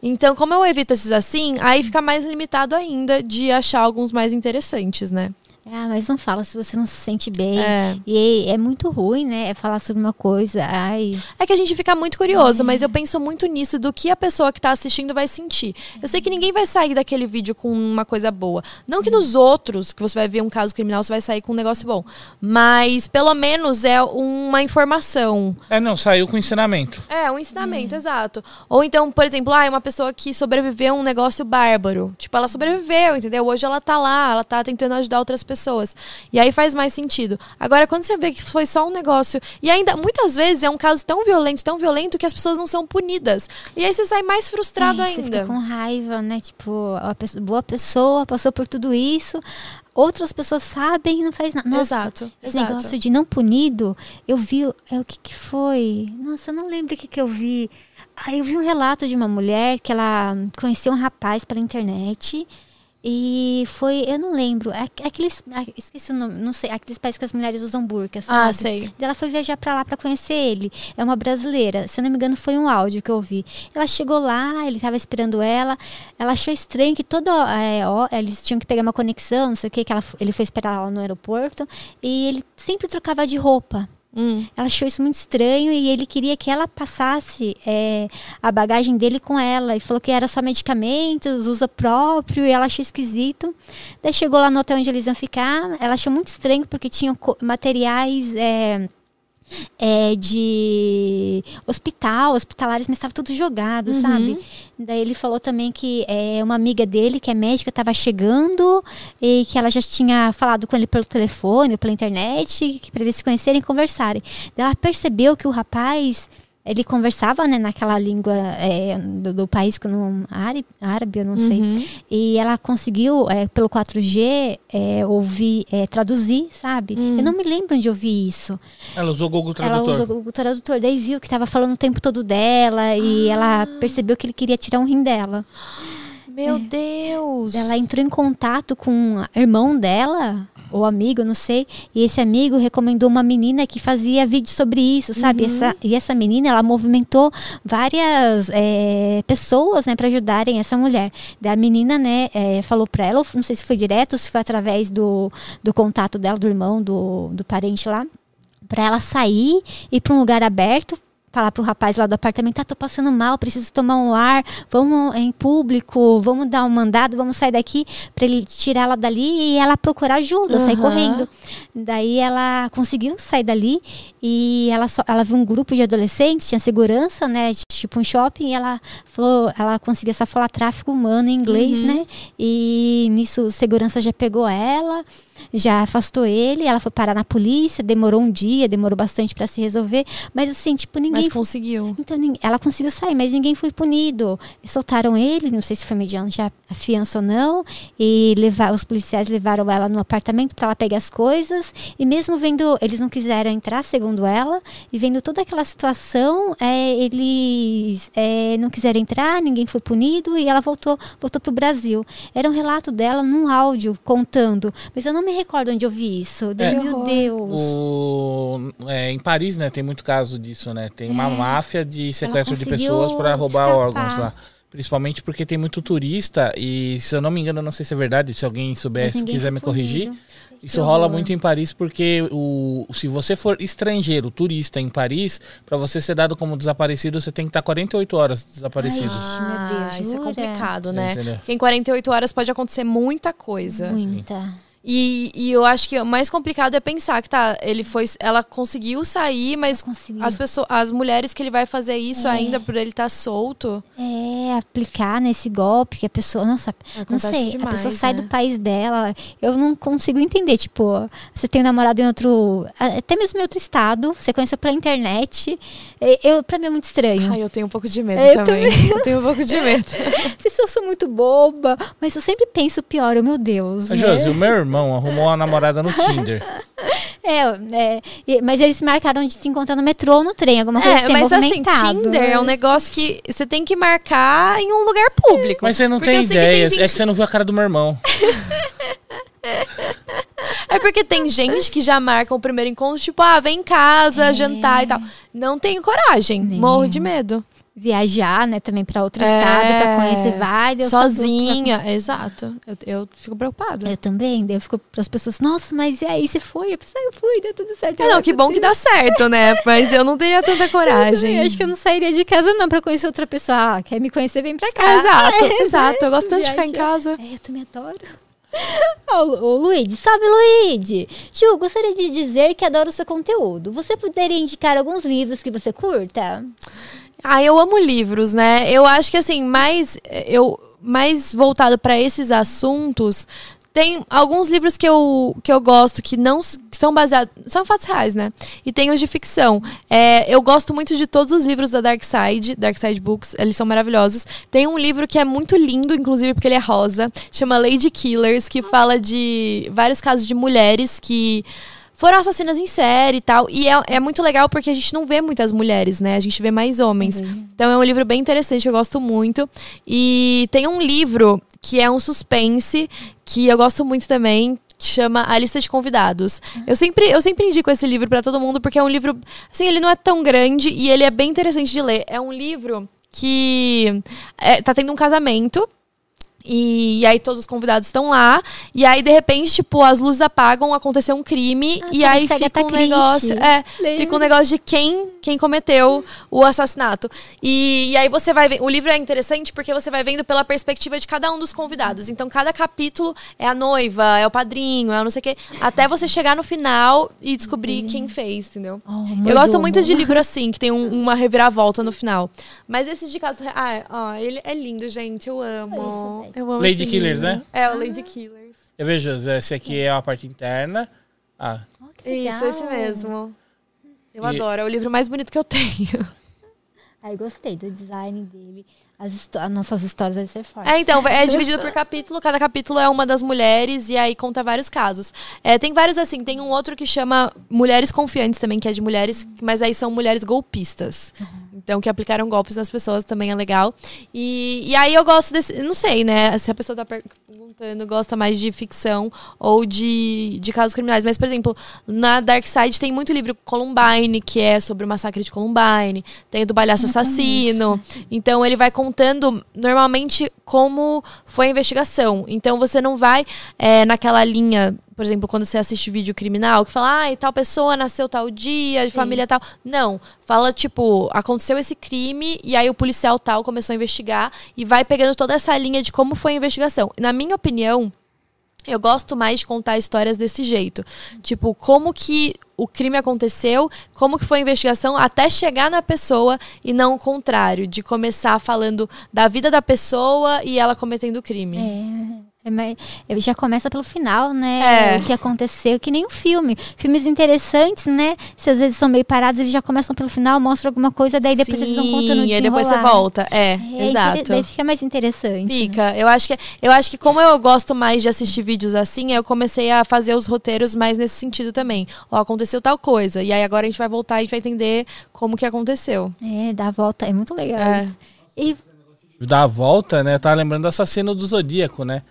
Então, como eu evito esses assim, aí fica mais limitado ainda de achar alguns mais interessantes, né? Ah, mas não fala se você não se sente bem. É. E é muito ruim, né? É falar sobre uma coisa. Ai. É que a gente fica muito curioso, mas eu penso muito nisso do que a pessoa que tá assistindo vai sentir. Eu sei que ninguém vai sair daquele vídeo com uma coisa boa. Não que nos outros, que você vai ver um caso criminal, você vai sair com um negócio bom. Mas pelo menos é uma informação. É, não, saiu com ensinamento. É, um ensinamento, exato. Ou então, por exemplo, ah, é uma pessoa que sobreviveu a um negócio bárbaro. Tipo, ela sobreviveu, entendeu? Hoje ela tá lá, ela tá tentando ajudar outras pessoas. E aí faz mais sentido. Agora, quando você vê que foi só um negócio. E ainda, muitas vezes, é um caso tão violento, tão violento, que as pessoas não são punidas. E aí você sai mais frustrado É, Você fica ainda. com raiva, né? Tipo, a pessoa- boa pessoa passou por tudo isso. Outras pessoas sabem e não faz nada. Nossa, exato. Esse exato. negócio de não punido, eu vi. É, o que, que foi? Nossa, eu não lembro o que, que eu vi. Aí eu vi um relato de uma mulher que ela conheceu um rapaz pela internet. E foi, eu não lembro, é- aqueles, ah, esqueci o nome, não sei, aqueles países que as mulheres usam burca, sabe? Ah, sei. Ela foi viajar pra lá pra conhecer ele. É uma brasileira. Se eu não me engano, foi um áudio que eu ouvi. Ela chegou lá, ele tava esperando ela. Ela achou estranho que toda. é, ó, eles tinham que pegar uma conexão, não sei o que, que ela, ele foi esperar ela no aeroporto. E ele sempre trocava de roupa. Hum. Ela achou isso muito estranho e ele queria que ela passasse é, a bagagem dele com ela. E falou que era só medicamentos, uso próprio, e ela achou esquisito. Daí chegou lá no hotel onde eles iam ficar. Ela achou muito estranho porque tinham co- materiais. é, é, de hospital, hospitalares, mas estava tudo jogado, Uhum. sabe? Daí ele falou também que é, uma amiga dele, que é médica, estava chegando e que ela já tinha falado com ele pelo telefone, pela internet, para eles se conhecerem e conversarem. Daí ela percebeu que o rapaz ele conversava né, naquela língua é, do, do país que não árabe, árabe eu não sei Uhum. e ela conseguiu é, pelo 4G é, ouvir é, traduzir sabe eu não me lembro onde eu vi isso Ela usou o Google ela Tradutor. usou o Google Tradutor, daí viu que estava falando o tempo todo dela e ela percebeu que ele queria tirar um rim dela. Meu Deus. Ela entrou em contato com o irmão dela, ou amigo, não sei, e esse amigo recomendou uma menina que fazia vídeo sobre isso, sabe? Essa, e essa menina, ela movimentou várias é, pessoas, né, para ajudarem essa mulher. Daí a menina, né, é, falou para ela, não sei se foi direto ou se foi através do, do contato dela, do irmão, do, do parente lá, para ela sair e ir para um lugar aberto falar pro rapaz lá do apartamento, ah, tô passando mal, preciso tomar um ar, vamos em público, vamos dar um mandado, vamos sair daqui para ele tirar ela dali e ela procurar ajuda, sair Aham. correndo. Daí ela conseguiu sair dali e ela só, ela viu um grupo de adolescentes, tinha segurança, né, tipo um shopping, e ela falou, ela conseguia só falar tráfico humano em inglês, Uhum. né? E nisso segurança já pegou ela, já afastou ele, ela foi parar na polícia, demorou um dia, demorou bastante para se resolver, mas assim, tipo, ninguém Mas conseguiu. então ela conseguiu sair, mas ninguém foi punido. Soltaram ele, não sei se foi mediante a a fiança ou não, e levar, os policiais levaram ela no apartamento para ela pegar as coisas. E mesmo vendo, eles não quiseram entrar, segundo ela, e vendo toda aquela situação, é, eles é, não quiseram entrar, ninguém foi punido e ela voltou, voltou pro Brasil. Era um relato dela num áudio contando, mas eu não me recordo onde eu vi isso. É. Meu. Deus. O, é, em Paris, né, tem muito caso disso, né? Tem uma máfia de sequestro de É. pessoas para roubar escapar. órgãos lá. Principalmente porque tem muito turista e, se eu não me engano, eu não sei se é verdade, se alguém souber, se quiser me corrigir. Isso rola muito em Paris porque o, se você for estrangeiro, turista em Paris, para você ser dado como desaparecido, você tem que estar 48 horas desaparecido. Deus, Ah, isso é jura? complicado, né? Porque em 48 horas pode acontecer muita coisa. Muita. E, e eu acho que o mais complicado é pensar que tá, ele foi, ela conseguiu sair, mas Conseguiu. as pessoas, as mulheres que ele vai fazer isso ainda por ele estar solto. É, aplicar nesse golpe que a pessoa, nossa, não Acontece sei, a demais, pessoa sai né? do país dela. Eu não consigo entender, tipo, você tem um namorado em outro, até mesmo em outro estado, você conheceu pela internet. Eu, pra mim é muito estranho. Ai, eu tenho um pouco de medo Eu também. Eu tenho um pouco de medo. Não sei se eu sou muito boba, mas eu sempre penso pior, oh, meu Deus. Né? Josi, o meu irmão arrumou uma namorada no Tinder. É, é, mas eles marcaram de se encontrar no metrô ou no trem, alguma coisa É, assim, mas assim, movimentado. Tinder é um negócio que você tem que marcar em um lugar público. Mas você não tem ideia, gente- é que você não viu a cara do meu irmão. É porque tem gente que já marca o primeiro encontro, tipo, ah, vem em casa, É. jantar e tal. Não tenho coragem. Nem Morro de medo. Viajar, né, também pra outro É. estado, pra conhecer vários. Sozinha, exato. Eu, eu fico preocupada. Eu também, daí eu fico pras pessoas, nossa, mas e aí, você foi? Eu pensei, "Ah, eu fui, deu tudo certo. É, não, que bom que dá certo, né? Mas eu não teria tanta coragem. Eu acho que eu não sairia de casa não pra conhecer outra pessoa. Ah, quer me conhecer, vem pra cá. Exato, exato. Eu gosto tanto de ficar em casa. É, eu também adoro. Ô, Lu- ô Luíde, salve Luíde! Ju, gostaria de dizer que adoro o seu conteúdo. Você poderia indicar alguns livros que você curta? Ah, eu amo livros, né? Eu acho que assim, mais eu mais voltado para esses assuntos, tem alguns livros que eu, que eu gosto que não que são baseados. São fatos reais, né? E tem os de ficção. É, eu gosto muito de todos os livros da Dark Side, Dark Side Books, eles são maravilhosos. Tem um livro que é muito lindo, inclusive porque ele é rosa, chama Lady Killers, que fala de vários casos de mulheres que foram assassinas em série e tal. E é, é muito legal porque a gente não vê muitas mulheres, né? A gente vê mais homens. Então é um livro bem interessante, eu gosto muito. E tem um livro que é um suspense, que eu gosto muito também, que chama A Lista de Convidados. Eu sempre, eu sempre indico esse livro pra todo mundo, porque é um livro. Assim, ele não é tão grande e ele é bem interessante de ler. É um livro que é, tá tendo um casamento. E, aí todos os convidados estão lá. E aí, de repente, tipo, as luzes apagam, aconteceu um crime. Ah, e aí parece fica um negócio. É, Lembro. fica um negócio de quem, quem cometeu o assassinato. E, e aí você vai ver. O livro é interessante porque você vai vendo pela perspectiva de cada um dos convidados. Então, cada capítulo é a noiva, é o padrinho, é o não sei o quê. Até você chegar no final e descobrir quem fez, entendeu? Eu gosto muito de livro assim, que tem um- uma reviravolta no final. Mas esses de casos. Ah, ó, ele é lindo, gente. Eu amo. Eu amo Lady Killers, livro. né? É, o Lady Killers. Eu vejo, esse aqui é a parte interna. Ah, Isso, esse mesmo. Eu E- adoro. É o livro mais bonito que eu tenho. Ai, gostei do design dele. As, as nossas histórias devem ser fortes. É, então, é dividido por capítulo, cada capítulo é uma das mulheres e aí conta vários casos. É, tem vários assim, tem um outro que chama Mulheres Confiantes também, que é de mulheres, mas aí são mulheres golpistas. Então, que aplicaram golpes nas pessoas também é legal. E, e aí eu gosto desse. Não sei, né? Se a pessoa tá perguntando, gosta mais de ficção ou de, de casos criminais. Mas, por exemplo, na Dark Side tem muito livro Columbine, que é sobre o massacre de Columbine. Tem o do Balhaço Assassino. Então ele vai contando normalmente como foi a investigação. Então você não vai é, naquela linha, por exemplo, quando você assiste vídeo criminal, que fala, ah, tal pessoa nasceu tal dia, de família tal. Não. Fala, tipo, aconteceu esse crime e aí o policial tal começou a investigar e vai pegando toda essa linha de como foi a investigação. Na minha opinião, eu gosto mais de contar histórias desse jeito. Tipo, como que o crime aconteceu, como que foi a investigação até chegar na pessoa e não o contrário, de começar falando da vida da pessoa e ela cometendo o crime. É, é, mas ele já começa pelo final, né? É. O que aconteceu, que nem um filme. Filmes interessantes, né? Se às vezes são meio parados, eles já começam pelo final, mostram alguma coisa, daí depois eles vão contando o e aí depois você volta. É, É, exato. Daí fica mais interessante. né? Fica. Eu acho que eu acho que como eu gosto mais de assistir vídeos assim, eu comecei a fazer os roteiros mais nesse sentido também. Ó, aconteceu tal coisa. E aí agora a gente vai voltar e a gente vai entender como que aconteceu. É, dá a volta, é muito legal. É. isso. E da volta, né? Eu tava lembrando do assassino do Zodíaco, né?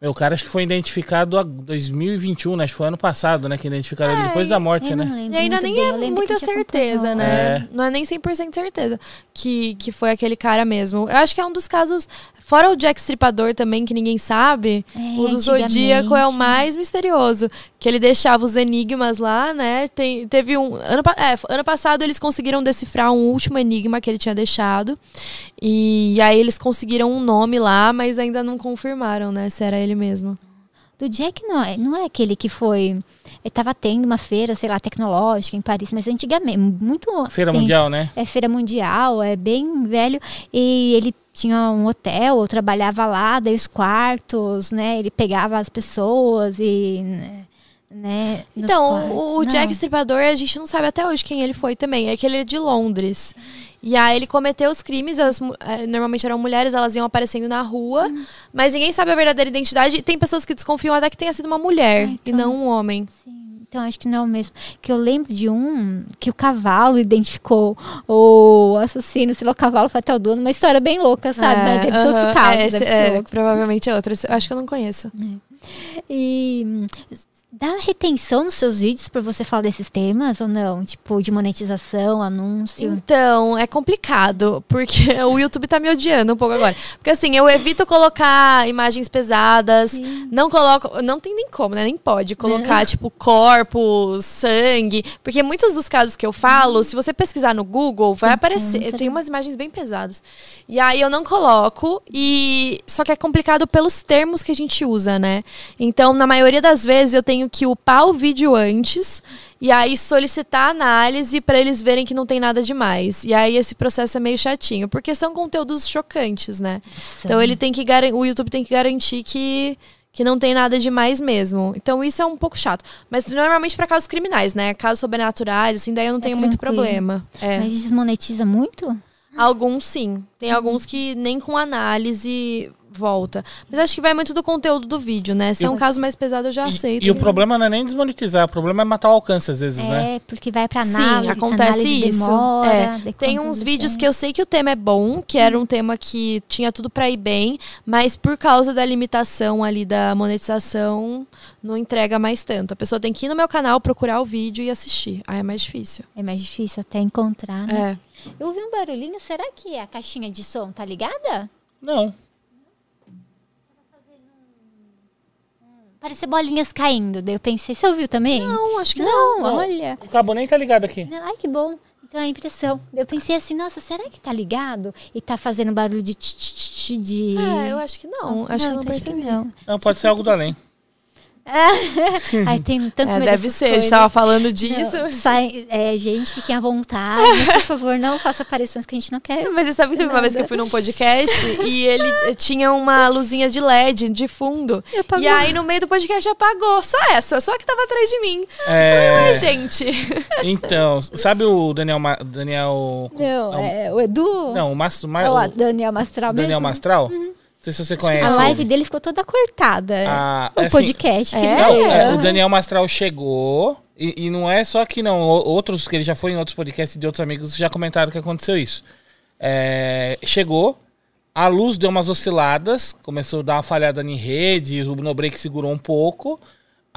Meu, o cara acho que foi identificado em 2021, né? Acho que foi ano passado, né? Que identificaram ele depois da morte, né? E ainda nem bem, é muita certeza, né? É. Não é nem 100% certeza que, que foi aquele cara mesmo. Eu acho que é um dos casos, fora o Jack Stripador também, que ninguém sabe, É, o do Zodíaco é o mais misterioso. Que ele deixava os enigmas lá, né? Tem, teve um. Ano, é, ano passado eles conseguiram decifrar um último enigma que ele tinha deixado. E, aí eles conseguiram um nome lá, mas ainda não confirmaram, né? Se era ele mesmo. Do Jack não é, não é aquele que foi. Ele tava tendo uma feira, sei lá, tecnológica em Paris, mas antigamente, muito. Feira tem- Mundial, né? É feira mundial, é bem velho. E ele tinha um hotel, ou trabalhava lá, daí os quartos, né? Ele pegava as pessoas e. Né, nos Então, quartos. o, o. Jack Stripador, a gente não sabe até hoje quem ele foi também. É que ele é de Londres. E aí ele cometeu os crimes, as eh, normalmente eram mulheres, elas iam aparecendo na rua, Hum. mas ninguém sabe a verdadeira identidade. E tem pessoas que desconfiam até que tenha sido uma mulher Ah, e então- não um homem. Sim, então acho que não mesmo. Que eu lembro de um que o cavalo identificou o assassino, sei lá, o cavalo foi até o dono, uma história bem louca, sabe? Mas deve ser outro aham. caso. É, esse- deve é, provavelmente é outro. Esse- eu acho que eu não conheço. E hum, Dá retenção nos seus vídeos pra você falar desses temas ou não? Tipo, de monetização, anúncio? Então, é complicado, porque o YouTube tá me odiando um pouco agora. Porque assim, eu evito colocar imagens pesadas, Sim. não coloco, não tem nem como, né? Nem pode colocar, tipo, corpos, sangue. Porque muitos dos casos que eu falo, se você pesquisar no Google, vai Sim, aparecer. Tem umas imagens bem pesadas. E aí eu não coloco, e só que é complicado pelos termos que a gente usa, né? Então, na maioria das vezes, eu tenho que upar o vídeo antes e aí solicitar análise para eles verem que não tem nada demais. E aí esse processo é meio chatinho, porque são conteúdos chocantes, né? Então ele tem que o YouTube tem que garantir que que não tem nada demais mesmo. Então isso é um pouco chato, mas normalmente para casos criminais, né? Casos sobrenaturais, assim, daí eu não tenho muito tranquilo. problema. É. Mas desmonetiza muito? Alguns sim. Tem alguns que nem com análise volta. Mas acho que vai muito do conteúdo do vídeo, né? Se é um o- caso mais pesado, eu já E- aceito. E, o problema não é nem desmonetizar, o problema é matar o alcance às vezes, né? É, porque vai pra Sim, análise. acontece análise isso. Demora, É, Tem uns vídeos que eu sei que o tema é bom, que era um tema que tinha tudo pra ir bem, mas por causa da limitação ali da monetização, não entrega mais tanto. A pessoa tem que ir no meu canal, procurar o vídeo e assistir. Aí é mais difícil. É mais difícil até encontrar, né? É. Eu ouvi um barulhinho, será que a caixinha de som tá ligada? Não. Parece bolinhas caindo. Daí eu pensei, você ouviu também? Não, acho que não. Não, Não. olha. O cabo nem tá ligado aqui. Não, ai, que bom. Então é a impressão. Eu pensei assim, nossa, será que tá ligado? E tá fazendo barulho de tch, tch, tch, de. É, eu acho que não. Acho que eu não que percebi. não. Não, pode ser algo do além. Ai, tem tanto É, medo deve ser, a gente coisas. tava falando disso. Não, sai, é, gente, fiquem à vontade. por favor, não faça aparições que a gente não quer. Mas você sabe que teve uma vez que eu fui num podcast e ele eh, tinha uma luzinha de LED de fundo. E. E aí no meio do podcast apagou. Só essa, só que tava atrás de mim. É, Ué, gente. então, sabe o Daniel. Ma- Daniel Não, Não, é o Edu. Não, o, Mas, Ma- É o Daniel Mastral Daniel mesmo. Mastral? Não sei se você conhece. A ele. live dele ficou toda cortada. Ah, o assim, podcast. é? ele Não, é, o Daniel Mastral chegou. E, e não é só que não. Outros que ele já foi em outros podcasts de outros amigos já comentaram que aconteceu isso. É, chegou, a luz deu umas osciladas, começou a dar uma falhada em rede, o no break segurou um pouco.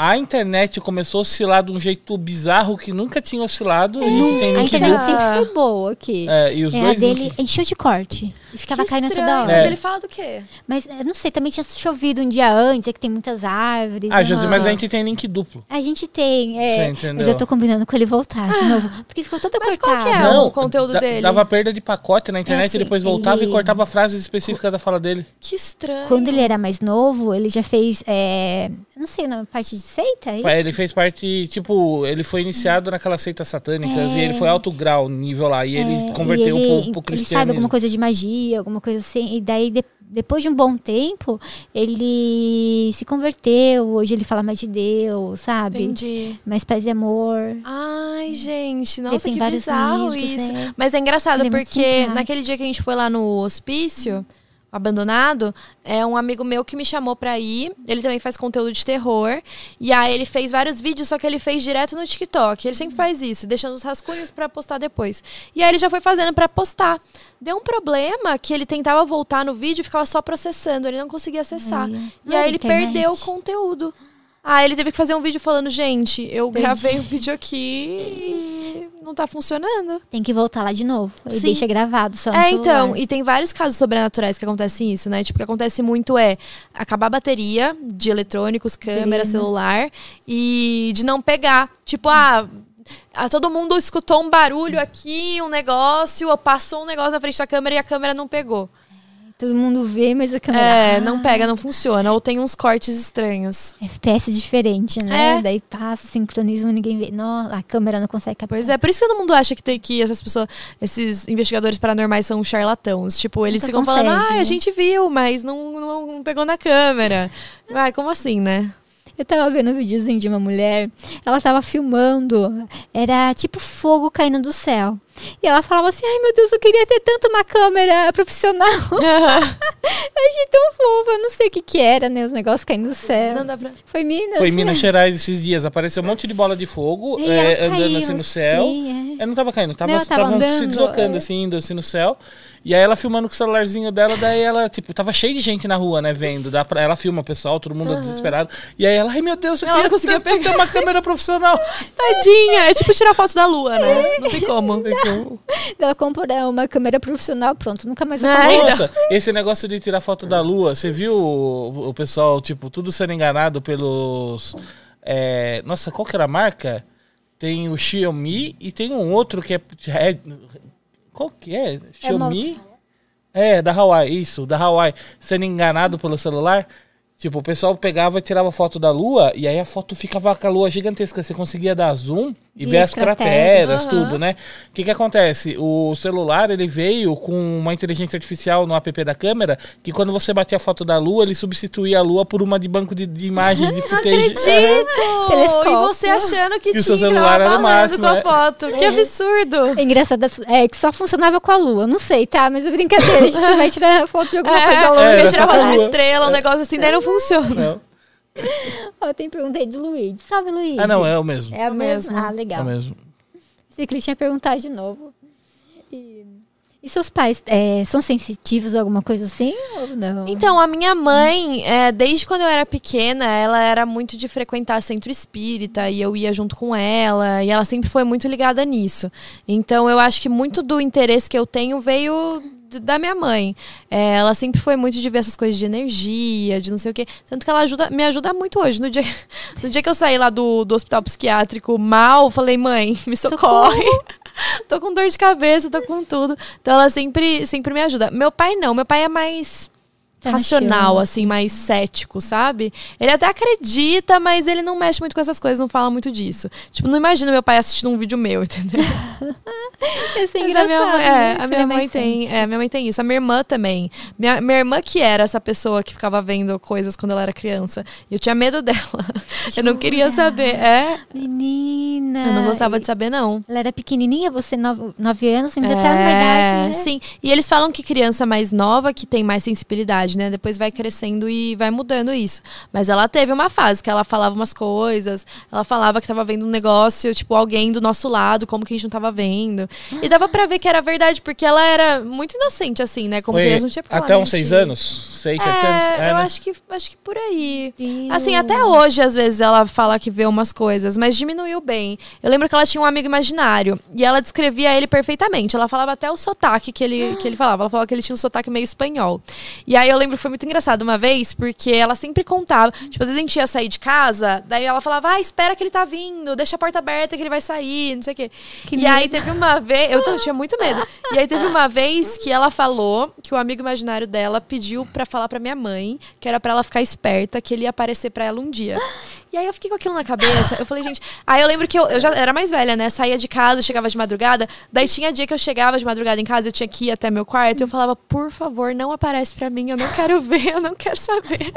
A internet começou a oscilar de um jeito bizarro que nunca tinha oscilado. A gente tem A link internet sempre foi boa aqui. É, e os É, a dois dele link- encheu de corte. E ficava Que caindo estranho, toda hora. Mas É. ele fala do quê? Mas eu não sei, também tinha chovido um dia antes, é que tem muitas árvores. Ah, Josi, não mas a gente tem link duplo. A gente tem, é. Você entendeu? Mas eu tô combinando com ele voltar de novo. Porque ficou toda Mas qual cortada. que é? o conteúdo dele. Dava perda de pacote na internet É, e depois assim, voltava ele- e cortava frases específicas da fala dele. Que estranho. Quando ele era mais novo, ele já fez. É, não sei, na parte de seita? é isso? Ele fez parte, tipo, ele foi iniciado naquelas seitas satânicas e ele foi alto grau, nível lá, e ele É, converteu e pro, ele, pro ele cristianismo. sabe alguma coisa de magia, alguma coisa assim. E daí, de- depois de um bom tempo, ele se converteu. Hoje ele fala mais de Deus, sabe? Entendi. Mais paz e amor. Ai, gente, Ele nossa, tem que bizarro isso. é. Mas é engraçado Ele é porque naquele dia que a gente foi lá no hospício, abandonado, é um amigo meu que me chamou pra ir. Ele também faz conteúdo de terror. E aí ele fez vários vídeos, só que ele fez direto no TikTok. Ele sempre faz isso, deixando os rascunhos pra postar depois. E aí ele já foi fazendo pra postar. Deu um problema que ele tentava voltar no vídeo e ficava só processando, ele não conseguia acessar. E ai, aí ele internet. perdeu o conteúdo. Ah, ele teve que fazer um vídeo falando, gente, eu Perdi. gravei um vídeo aqui e não tá funcionando. Tem que voltar lá de novo. Ele Sim. deixa gravado só É, então, e tem vários casos sobrenaturais que acontecem isso, né? Tipo, o que acontece muito é acabar a bateria de eletrônicos, câmera, Bateria. celular, e de não pegar. Tipo, ah, ah, todo mundo escutou um barulho aqui, um negócio, ou passou um negócio na frente da câmera e a câmera não pegou. Todo mundo vê, mas a câmera... É, Ah, não pega, não funciona. Ou tem uns cortes estranhos. FPS diferente, né? É. Daí passa, sincronismo, ninguém vê. Não, a câmera não consegue captar. Pois é, por isso que todo mundo acha que tem que essas pessoas, esses investigadores paranormais são charlatãos. Tipo, eles Nunca ficam falando, consegue, ah, né? a gente viu, mas não, não, não pegou na câmera. Vai, como assim, né? Eu tava vendo um videozinho de uma mulher, ela tava filmando, era tipo fogo caindo do céu. E ela falava assim: ai meu Deus, eu queria ter tanto uma câmera profissional. Eu achei tão fofa, eu não sei o que que era, né? Os negócios caindo do céu. Não dá pra... Foi Minas. Foi em né? Minas Gerais esses dias. Apareceu um monte de bola de fogo é, andando assim no céu. sim, é. Eu não tava caindo, tava, Não, tava se deslocando, é. assim, indo assim no céu. E aí ela filmando com o celularzinho dela, daí ela, tipo, tava cheio de gente na rua, né, vendo. Dá pra, ela filma o pessoal, todo mundo desesperado. E aí ela, ai meu Deus, eu Ela tanto ter uma câmera profissional. Tadinha, é tipo tirar foto da lua, né? Não tem como. Não tem como. Ela comprou né, uma câmera profissional, pronto, nunca mais Ai, acabou. Nossa, esse negócio de tirar foto da lua, você viu o, o pessoal, tipo, tudo sendo enganado pelos. é, nossa, qual que era a marca? Tem o Xiaomi e tem um outro que é. é- qual que é? Xiaomi? É, da Hawaii, isso, da Hawaii. Sendo enganado pelo celular. Tipo, o pessoal pegava e tirava foto da lua, e aí a foto ficava com a lua gigantesca. Você conseguia dar zoom e E ver as as crateras, Aham. tudo, né? O que que acontece? O celular, ele veio com uma inteligência artificial no app da câmera, que quando você batia a foto da lua, ele substituía a lua por uma de banco de, de imagens, de Não footage. acredito! Telescópio. E você achando que, Que o seu tinha, celular tava era o máximo, com a é. foto. Que absurdo! É engraçado, é que só funcionava com a lua. Não sei, tá? Mas é brincadeira. A gente vai tirar foto de alguma É, coisa longe. É, quer era tirar foto de uma lua. estrela, um negócio assim, daí não funciona. Não. Ó, tem pergunta aí do Luiz. Salve, Luiz. Ah, não, é o mesmo. É a mesma? mesmo. Ah, É legal. o mesmo. Ele tinha perguntado de novo. E, e seus pais é, são sensitivos a alguma coisa assim ou não? Então, a minha mãe, é, desde quando eu era pequena, ela era muito de frequentar centro espírita e eu ia junto com ela, e ela sempre foi muito ligada nisso. Então, eu acho que muito do interesse que eu tenho veio da minha mãe. É, ela sempre foi muito de ver essas coisas de energia, de não sei o quê. Tanto que ela ajuda, me ajuda muito hoje. No dia, no dia que eu saí lá do, do hospital psiquiátrico mal, falei, mãe, me socorre. tô com dor de cabeça, tô com tudo. Então ela sempre, sempre me ajuda. Meu pai não, meu pai é mais racional, chão. assim, mais cético, sabe? Ele até acredita, mas ele não mexe muito com essas coisas, não fala muito disso. Tipo, não imagina meu pai assistindo um vídeo meu, entendeu? Esse é Mas a minha mãe, né? é, a Você minha é mãe tem, é, minha mãe tem isso. A minha irmã também. Minha, minha irmã que era essa pessoa que ficava vendo coisas quando ela era criança. E eu tinha medo dela. Eu não queria saber. É, Menina. eu não gostava de saber, não. Ela era pequenininha, você nove, nove anos, ainda tá É, numa idade, né? Sim, e eles falam que criança mais nova que tem mais sensibilidade, né? Depois vai crescendo e vai mudando isso. Mas ela teve uma fase que ela falava umas coisas, ela falava que tava vendo um negócio, tipo, alguém do nosso lado, como que a gente não tava vendo. E dava pra ver que era verdade, porque ela era muito inocente, assim, né? Como Foi criança, não tinha pra até uns seis anos? Seis, sete anos? É, eu né? acho que acho que por aí. Deus. Assim, até hoje, às vezes, ela fala que vê umas coisas, mas diminuiu bem. Eu lembro que ela tinha um amigo imaginário e ela descrevia ele perfeitamente. Ela falava até o sotaque que ele, que ele falava. Ela falava que ele tinha um sotaque meio espanhol. E aí eu lembro que foi muito engraçado uma vez, porque ela sempre contava. Tipo, às vezes a gente ia sair de casa, daí ela falava, ah, espera que ele tá vindo, deixa a porta aberta que ele vai sair, não sei o quê. Que e aí medo. teve uma vez. Eu, eu tinha muito medo. E aí teve uma vez que ela falou que o amigo imaginário dela pediu pra falar pra minha mãe que era pra ela ficar esperta, que ele ia aparecer pra ela um dia. E aí eu fiquei com aquilo na cabeça. Eu falei, gente. Aí eu lembro que eu, eu já era mais velha, né? Saía de casa, chegava de madrugada. Daí tinha dia que eu chegava de madrugada em casa, eu tinha que ir até meu quarto. E eu falava, por favor, não aparece pra mim. Eu não quero ver, eu não quero saber.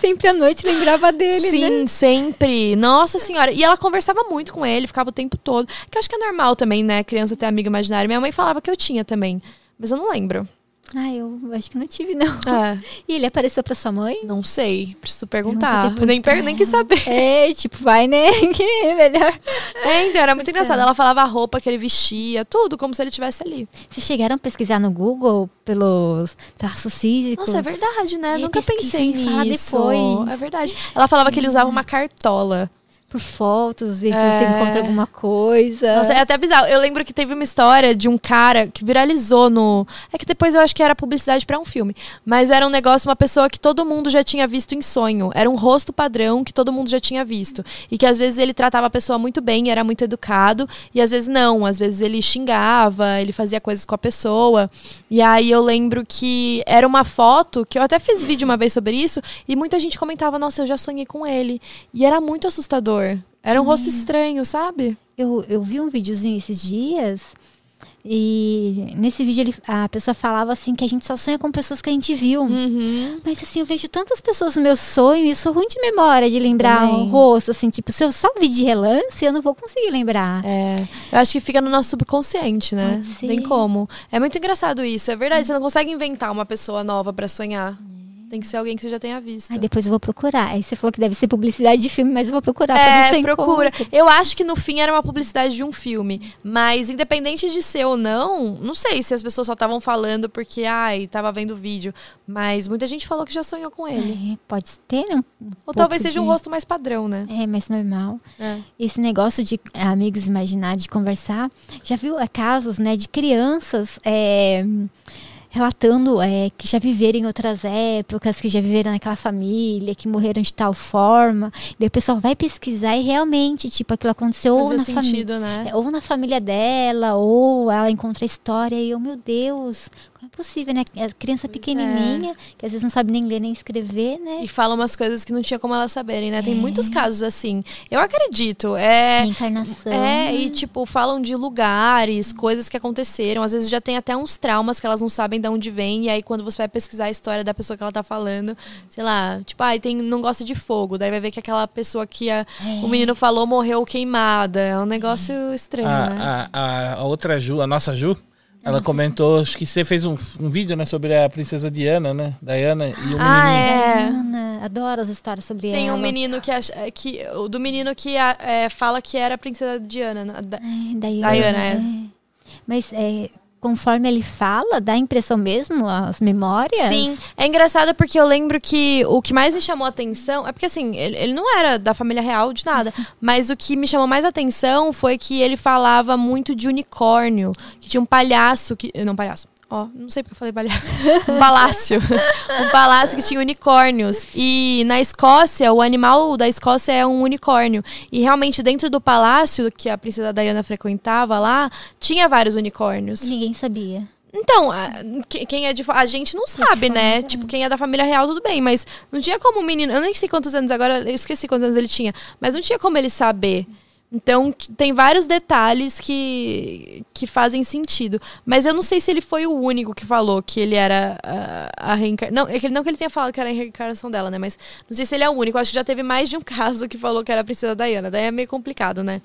Sempre à noite lembrava dele, Sim, né? sempre. Nossa senhora. E ela conversava muito com ele, ficava o tempo todo. Que eu acho que é normal também, né? Criança ter amigo imaginário. Minha mãe falava que eu tinha também. Mas eu não lembro. Ah, eu acho que não tive, não. É, E ele apareceu pra sua mãe? não sei. Preciso Pergunta perguntar. Nem, per- nem quis saber. É, tipo, vai, né? Que melhor. É, então, era muito engraçado. Ela falava a roupa que ele vestia, tudo, como se ele estivesse ali. Vocês chegaram a pesquisar no Google pelos traços físicos? Nossa, é verdade, né? É, Nunca pensei nisso. depois. É verdade. Ela falava que ele usava uma cartola. Por fotos, ver se É. você encontra alguma coisa. Nossa, é até bizarro. Eu lembro que teve uma história de um cara que viralizou no. É que depois eu acho que era publicidade pra um filme. Mas era um negócio, uma pessoa que todo mundo já tinha visto em sonho. Era um rosto padrão que todo mundo já tinha visto. E que às vezes ele tratava a pessoa muito bem, era muito educado. E às vezes não. Às vezes ele xingava, ele fazia coisas com a pessoa. E aí eu lembro que era uma foto, que eu até fiz vídeo uma vez sobre isso. E muita gente comentava: Nossa, eu já sonhei com ele. E era muito assustador. Era um rosto estranho, sabe? Eu, eu vi um videozinho esses dias. E nesse vídeo ele, a pessoa falava assim que a gente só sonha com pessoas que a gente viu. Uhum. Mas assim, eu vejo tantas pessoas no meu sonho e sou ruim de memória de lembrar Também. o rosto, assim, tipo, se eu só vi de relance, eu não vou conseguir lembrar. É, eu acho que fica no nosso subconsciente, né? Tem como. É muito engraçado isso, é verdade. Você não consegue inventar uma pessoa nova pra sonhar. Tem que ser alguém que você já tenha visto. Aí depois eu vou procurar. Aí você falou que deve ser publicidade de filme, mas eu vou procurar É, eu procura. encontro. Eu acho que no fim era uma publicidade de um filme. Mas independente de ser ou não, não sei se as pessoas só estavam falando porque, ai, tava vendo o vídeo. Mas muita gente falou que já sonhou com ele. É, pode ter, né? um Ou talvez seja um de- rosto mais padrão, né? É, mais normal. É. Esse negócio de é, amigos imaginar, de conversar. Já viu é, casos, né, de crianças é, relatando é, que já viveram em outras épocas, que já viveram naquela família, que morreram de tal forma. Daí o pessoal vai pesquisar e realmente, tipo, aquilo aconteceu ou na família. sentido, né? É, ou na família dela, ou ela encontra a história e eu, meu Deus, como é possível, né? A criança pequenininha, que às vezes não sabe nem ler nem escrever, né? E fala umas coisas que não tinha como elas saberem, né? Tem É. muitos casos assim. Eu acredito. É. Reencarnação. É, e tipo, falam de lugares, coisas que aconteceram. Às vezes já tem até uns traumas que elas não sabem de onde vem. E aí, quando você vai pesquisar a história da pessoa que ela tá falando, sei lá, tipo, ai, tem, não gosta de fogo. Daí vai ver que aquela pessoa que a- o menino falou morreu queimada. É um negócio estranho, né? A, a, a outra Ju, a nossa Ju, ela comentou, acho que você fez um, um vídeo, né, sobre a princesa Diana, né? Diana e o Ah, menininho. é. Ana, adoro as histórias sobre Tem ela. um menino que acha. é, que, o do menino que a- é, fala que era a princesa Diana. Da- É, Diana, Diana, é. é. Mas é, conforme ele fala, dá a impressão mesmo, as memórias? Sim, é engraçado porque eu lembro que o que mais me chamou a atenção é porque assim, ele, ele não era da família real de nada, mas o que me chamou mais atenção foi que ele falava muito de unicórnio, que tinha um palhaço que não palhaço. Ó, não sei porque eu falei palhaço. Um palácio. um palácio que tinha unicórnios. E na Escócia, o animal da Escócia é um unicórnio. E realmente, dentro do palácio que a princesa Diana frequentava lá, tinha vários unicórnios. Ninguém sabia. Então, a, que- quem é de a gente não sabe, né? Tipo, quem é da família real, tudo bem, mas não tinha como o menino. Eu nem sei quantos anos agora, eu esqueci quantos anos ele tinha, mas não tinha como ele saber. Então, tem vários detalhes que, que fazem sentido. Mas eu não sei se ele foi o único que falou que ele era a, a reencarnação. Não, é que- não que ele tenha falado que era a reencarnação dela, né? Mas não sei se ele é o único. Acho que já teve mais de um caso que falou que era a princesa Diana. Daí é meio complicado, né?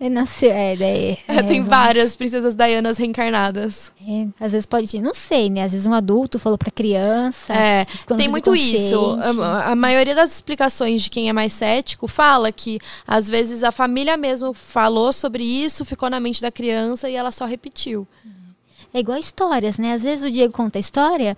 Ele nasceu, é, daí, é, tem vamos- várias princesas Dianas reencarnadas. é, às vezes pode, não sei, né? Às vezes um adulto falou pra criança. É, tem muito isso. A, a maioria das explicações de quem é mais cético fala que às vezes a família mesmo falou sobre isso, ficou na mente da criança e ela só repetiu. É igual histórias, né? Às vezes o Diego conta a história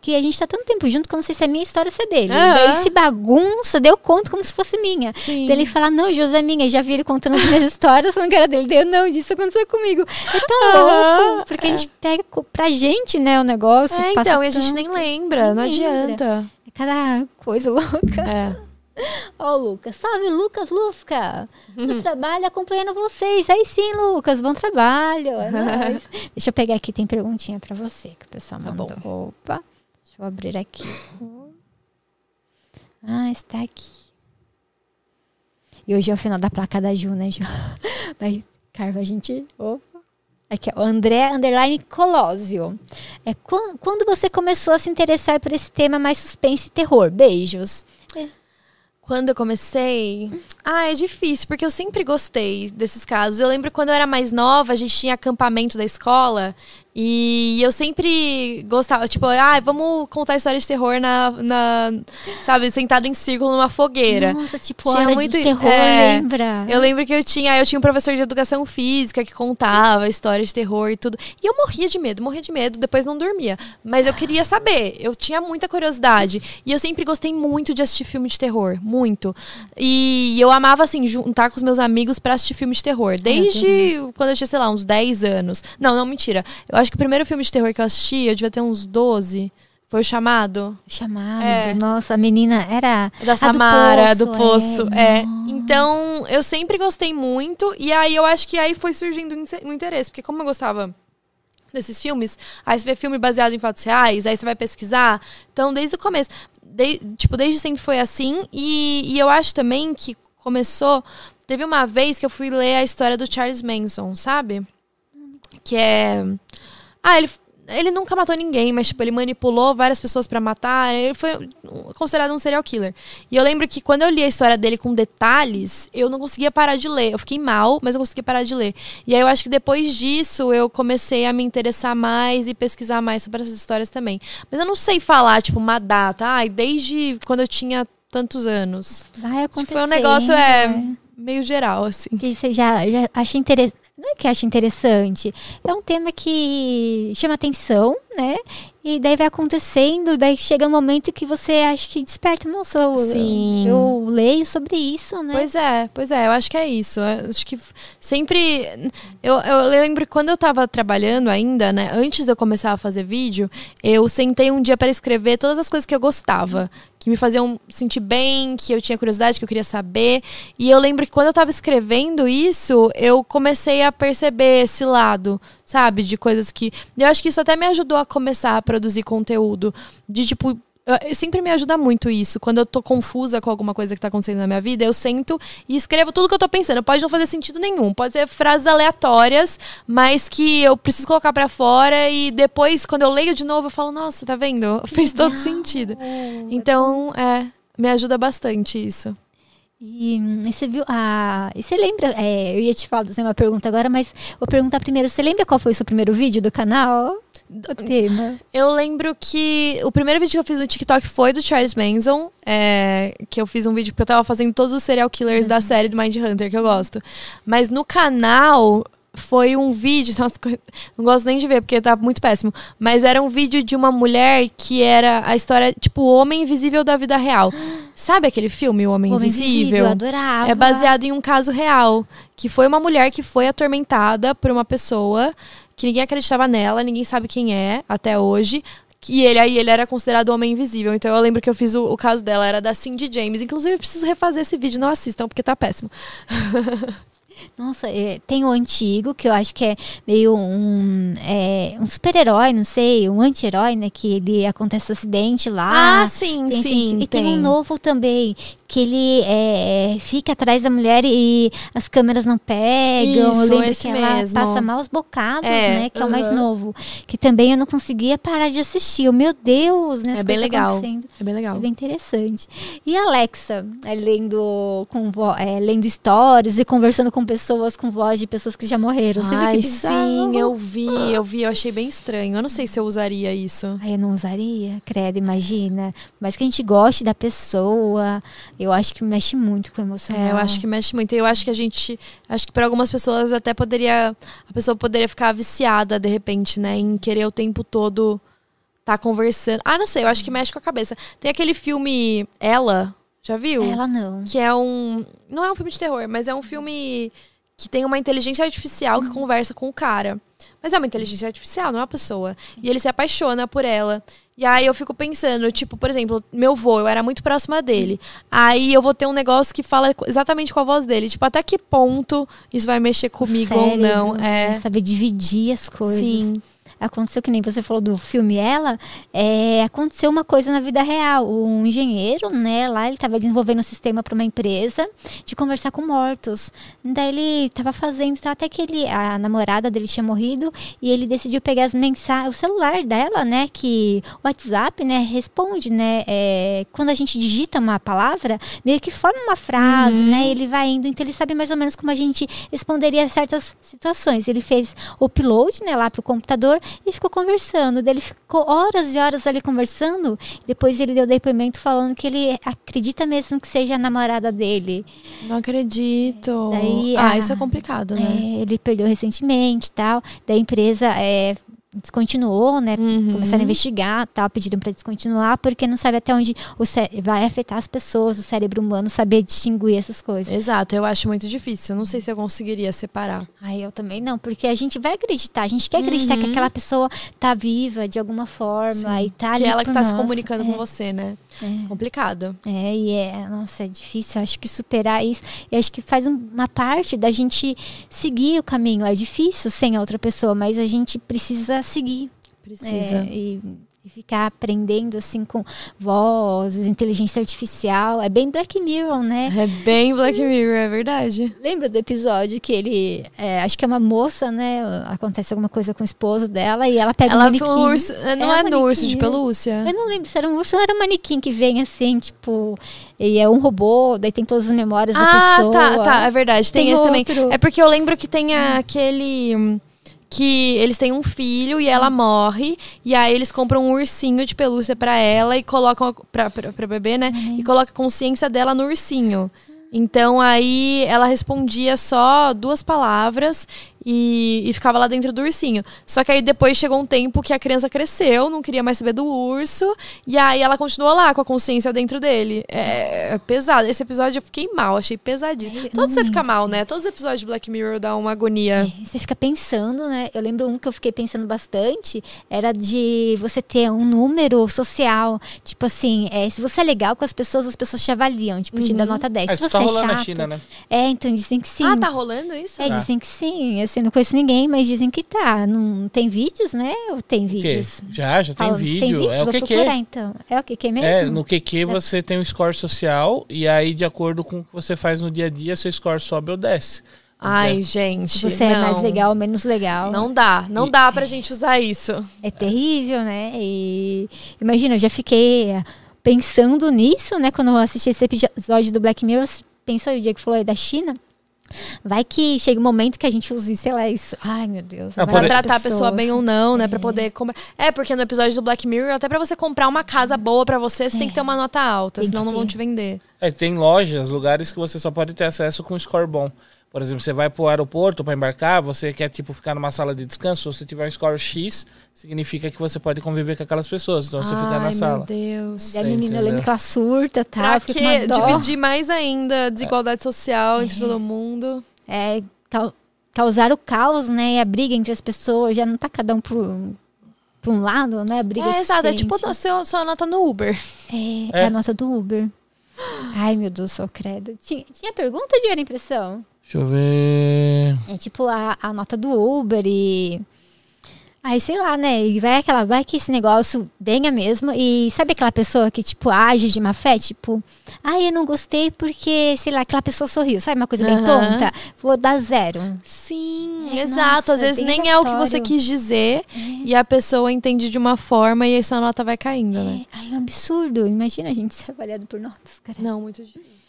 que a gente tá tanto tempo junto que eu não sei se é minha história ou se é dele. Aham. Daí se bagunça, daí eu conto como se fosse minha. Sim. Daí ele fala, não, José é minha. Já vi ele contando as minhas histórias, falando que era dele. Daí eu, não, disso aconteceu comigo. É tão Aham, louco, porque a gente pega pra gente, né, o negócio. É, então, e a gente nem lembra, não Nem lembra. adianta. É cada coisa louca. É. Ó, o Lucas. Salve, Lucas Lusca. No trabalho acompanhando vocês. Aí sim, Lucas. Bom trabalho. É. Deixa eu pegar aqui, tem perguntinha pra você que o pessoal Tá mandou. Opa. Deixa eu abrir aqui. Ah, está aqui. E hoje é o final da placa da Ju, né, Ju? Mas, Carva, a gente. Opa. Aqui, o André Underline Colosio. É, quan- quando você começou a se interessar por esse tema mais suspense e terror? Beijos. Quando eu comecei. Ah, é difícil, porque eu sempre gostei desses casos. Eu lembro quando eu era mais nova, a gente tinha acampamento da escola. E eu sempre gostava, tipo, ah, vamos contar história de terror na, na sabe, sentado em círculo numa fogueira. Nossa, tipo, Tinha hora muito- de terror, é, lembra? Eu lembro que eu tinha, eu tinha um professor de educação física que contava histórias de terror e tudo. E eu morria de medo, morria de medo, depois não dormia. Mas eu queria saber, eu tinha muita curiosidade. E eu sempre gostei muito de assistir filme de terror, muito. E eu amava, assim, juntar com os meus amigos pra assistir filme de terror. Desde quando eu tinha, sei lá, uns 10 anos. Não, não, mentira. Eu acho que o primeiro filme de terror que eu assisti, eu devia ter uns 12. Foi o chamado. Chamado. É. Nossa, a menina era. Da a Samara, do Poço, Poço. é. É. Então, eu sempre gostei muito. E aí, eu acho que aí foi surgindo um interesse. Porque como eu gostava desses filmes, aí você vê filme baseado em fatos reais, aí você vai pesquisar. Então, desde o começo. de- tipo, desde sempre foi assim. E, e eu acho também que começou... Teve uma vez que eu fui ler a história do Charles Manson, sabe? que é. Ah, ele, ele nunca matou ninguém, mas tipo, ele manipulou várias pessoas pra matar. Ele foi considerado um serial killer. E eu lembro que quando eu li a história dele com detalhes, eu não conseguia parar de ler. Eu fiquei mal, mas eu conseguia parar de ler. E aí eu acho que depois disso eu comecei a me interessar mais e pesquisar mais sobre essas histórias também. Mas eu não sei falar, tipo, uma data. Ai, desde quando eu tinha tantos anos. Vai acontecer. Tipo, foi um negócio, é, meio geral, assim. Que você já, já acha interessante. Não é que acha interessante. É um tema que chama atenção, né? E daí vai acontecendo, daí chega um momento que você acha que desperta. Nossa, eu, Sim. eu leio sobre isso, né? Pois é, pois é, eu acho que é isso. Eu acho que sempre. Eu, eu lembro que quando eu tava trabalhando ainda, né? Antes de eu começar a fazer vídeo, eu sentei um dia para escrever todas as coisas que eu gostava. Que me faziam sentir bem, que eu tinha curiosidade, que eu queria saber. E eu lembro que quando eu tava escrevendo isso, eu comecei a perceber esse lado, sabe? De coisas que. Eu acho que isso até me ajudou a começar a produzir conteúdo. De tipo. eu- Sempre me ajuda muito isso. Quando eu tô confusa com alguma coisa que tá acontecendo na minha vida, eu sento e escrevo tudo que eu tô pensando. Pode não fazer sentido nenhum. Pode ser frases aleatórias, mas que eu preciso colocar pra fora e depois, quando eu leio de novo, eu falo, nossa, tá vendo? Fez todo sentido. Então, é, me ajuda bastante isso. E, hum, e você viu. Ah, e você lembra? é, eu ia te fazer uma pergunta agora, mas vou perguntar primeiro. Você lembra qual foi o seu primeiro vídeo do canal? O tema. Eu lembro que o primeiro vídeo que eu fiz no TikTok foi do Charles Manson. é, que eu fiz um vídeo porque eu tava fazendo todos os serial killers da série do Mind Hunter, que eu gosto. Mas no canal foi um vídeo. Nossa, não gosto nem de ver, porque tá muito péssimo. Mas era um vídeo de uma mulher que era a história, tipo, o Homem Invisível da vida real. Sabe aquele filme, O Homem, Homem Invisível? eu adorava. É baseado em um caso real. Que foi uma mulher que foi atormentada por uma pessoa que ninguém acreditava nela, ninguém sabe quem é até hoje. E ele aí ele era considerado o homem invisível. Então eu lembro que eu fiz o, o caso dela, era da Cindy James. Inclusive, eu preciso refazer esse vídeo, não assistam, porque tá péssimo. Nossa, é, tem o antigo, que eu acho que é meio um, é, um super-herói, não sei, um anti-herói, né? Que ele acontece um acidente lá. Ah, sim, Tem, sim. E tem um novo também, que ele é, fica atrás da mulher e as câmeras não pegam. Isso, eu lembro esse que ela mesmo. passa maus bocados, É, né? Que é o mais novo. Que também eu não conseguia parar de assistir. Eu, Meu Deus, né? É bem legal. É bem legal. É bem interessante. E a Alexa, é, lendo, com é, lendo histórias e conversando com pessoas com voz de pessoas que já morreram. Você Ai, sim, eu vi, eu vi, eu achei bem estranho. Eu não sei se eu usaria isso. Ai, eu não usaria, credo, imagina. Mas que a gente goste da pessoa, eu acho que mexe muito com o emocional. É, eu acho que mexe muito. E eu acho que a gente. Acho que para algumas pessoas até poderia. A pessoa poderia ficar viciada, de repente, né? Em querer o tempo todo tá conversando. Ah, não sei, eu acho que mexe com a cabeça. Tem aquele filme Ela, já viu? Ela não. Que é um. Não é um filme de terror, mas é um filme que tem uma inteligência artificial que conversa com o cara. Mas é uma inteligência artificial, não é uma pessoa. E ele se apaixona por ela. E aí eu fico pensando, tipo, por exemplo, meu vô, eu era muito próxima dele. Aí eu vou ter um negócio que fala exatamente com a voz dele. Tipo, até que ponto isso vai mexer comigo ou Cérebro, não? É. Saber dividir as coisas. Sim. Aconteceu que nem você falou do filme Ela, é, aconteceu uma coisa na vida real. Um engenheiro, né, lá ele estava desenvolvendo um sistema para uma empresa de conversar com mortos. Daí ele estava fazendo, tá, até que ele, a namorada dele tinha morrido e ele decidiu pegar as mensagens, o celular dela, né, que o WhatsApp, né, responde, né, é, quando a gente digita uma palavra, meio que forma uma frase, Uhum. né, ele vai indo, então ele sabe mais ou menos como a gente responderia a certas situações. Ele fez o upload, né, lá pro computador e ficou conversando. Daí ele ficou horas e horas ali conversando. Depois ele deu depoimento falando que ele acredita mesmo que seja a namorada dele. Não acredito. Daí, ah, ah, isso é complicado, né? É, ele perdeu recentemente e tal. Da empresa é, descontinuou, né? Uhum. Começaram a investigar, tal, pediram para descontinuar, porque não sabe até onde o vai afetar as pessoas, o cérebro humano, saber distinguir essas coisas. Exato, eu acho muito difícil. Eu não sei se eu conseguiria separar. Ai, eu também não, porque a gente vai acreditar, a gente quer acreditar que Uhum. aquela pessoa tá viva de alguma forma Sim. e tá que ali é ela que tá se nós. comunicando é, com você, né? É. Complicado. É, e é, nossa, é difícil. Acho que superar isso, eu acho que faz um- uma parte da gente seguir o caminho. É difícil sem a outra pessoa, mas a gente precisa seguir. Precisa. É, e e ficar aprendendo assim com vozes, inteligência artificial. É bem Black Mirror, né? É bem Black Mirror, é verdade. Lembra do episódio que ele. é, acho que é uma moça, né? Acontece alguma coisa com o esposo dela e ela pega Ela um manequim. um urso. Não É é, um urso de manequim. pelúcia? Eu não lembro se era um urso ou era um manequim que vem assim, tipo. E é um robô, daí tem todas as memórias da Ah, pessoa. tá, tá. É verdade. Tem, Tem esse também. outro. É porque eu lembro que tem aquele. Que eles têm um filho e ela morre. E aí eles compram um ursinho de pelúcia pra ela e colocam. a- Pra, pra, pra bebê, né? E coloca a consciência dela no ursinho. Então aí ela respondia só duas palavras e, e ficava lá dentro do ursinho. Só que aí depois chegou um tempo que a criança cresceu, não queria mais saber do urso, e aí ela continuou lá com a consciência dentro dele. É, é pesado. Esse episódio eu fiquei mal, achei pesadíssimo. É, Todos você fica mal, né? Todos os episódios de Black Mirror dão uma agonia. É, Você fica pensando, né? Eu lembro um que eu fiquei pensando bastante, era de você ter um número social. Tipo assim, é, se você é legal com as pessoas, as pessoas te avaliam, tipo, te dão nota 10. É, se isso você tá é rolando chato. na China, né? É, então dizem que sim. Ah, tá rolando isso? É, Tá. dizem que sim. Assim, não conheço ninguém, mas dizem que tá. Não tem vídeos, né? Ou tem vídeos? Já, já tem vídeo. Tem vídeos? É o Vou que procurar, então. É o que que mesmo? É, no QQ você tem um score social e aí, de acordo com o que você faz no dia a dia, seu score sobe ou desce. Ai, gente. Se você é mais não. legal ou menos legal. Não dá, não E- dá pra gente usar isso. É terrível, né? E imagina, eu já fiquei eh, pensando nisso, né? Quando eu assisti esse episódio do Black Mirror, pensou aí o dia que falou aí da China. Vai que chega um momento que a gente use, sei lá, isso. Ai, meu Deus. Não, por Pra tratar a pessoa pessoas. bem ou não, né? Pra poder comprar. É, porque no episódio do Black Mirror, até pra você comprar uma casa boa pra você, você tem que ter uma nota alta, Tem senão não vão te vender. É, tem lojas, lugares que você só pode ter acesso com score bom. Por exemplo, você vai pro aeroporto para embarcar, você quer tipo ficar numa sala de descanso, se você tiver um score X, significa que você pode conviver com aquelas pessoas, então você fica na Ai, sala. meu Deus. E a menina, lembro que ela surta, tá? Pra que dividir mais ainda a desigualdade social entre todo mundo? É, cau- causar o caos, né? E a briga entre as pessoas. Já não tá cada um por, por um lado, né? A briga É, exato. É tipo a sua, sua nota no Uber. É, É. é a nota do Uber. Ai, meu Deus, só credo. Tinha, tinha pergunta de impressão? Deixa eu ver. É tipo a, a nota do Uber e. Aí, sei lá, né? E vai aquela, vai que esse negócio venha mesmo. E sabe aquela pessoa que, tipo, age de má fé? Tipo, ai, eu não gostei porque, sei lá, aquela pessoa sorriu. Sabe uma coisa bem tonta? Vou dar zero. Sim, É, exato. Às nossa, vezes nem é o que você aleatório. quis dizer e a pessoa entende de uma forma e aí sua nota vai caindo, né? É, ai, é um absurdo. Imagina a gente ser avaliado por notas, cara. Não, muito difícil.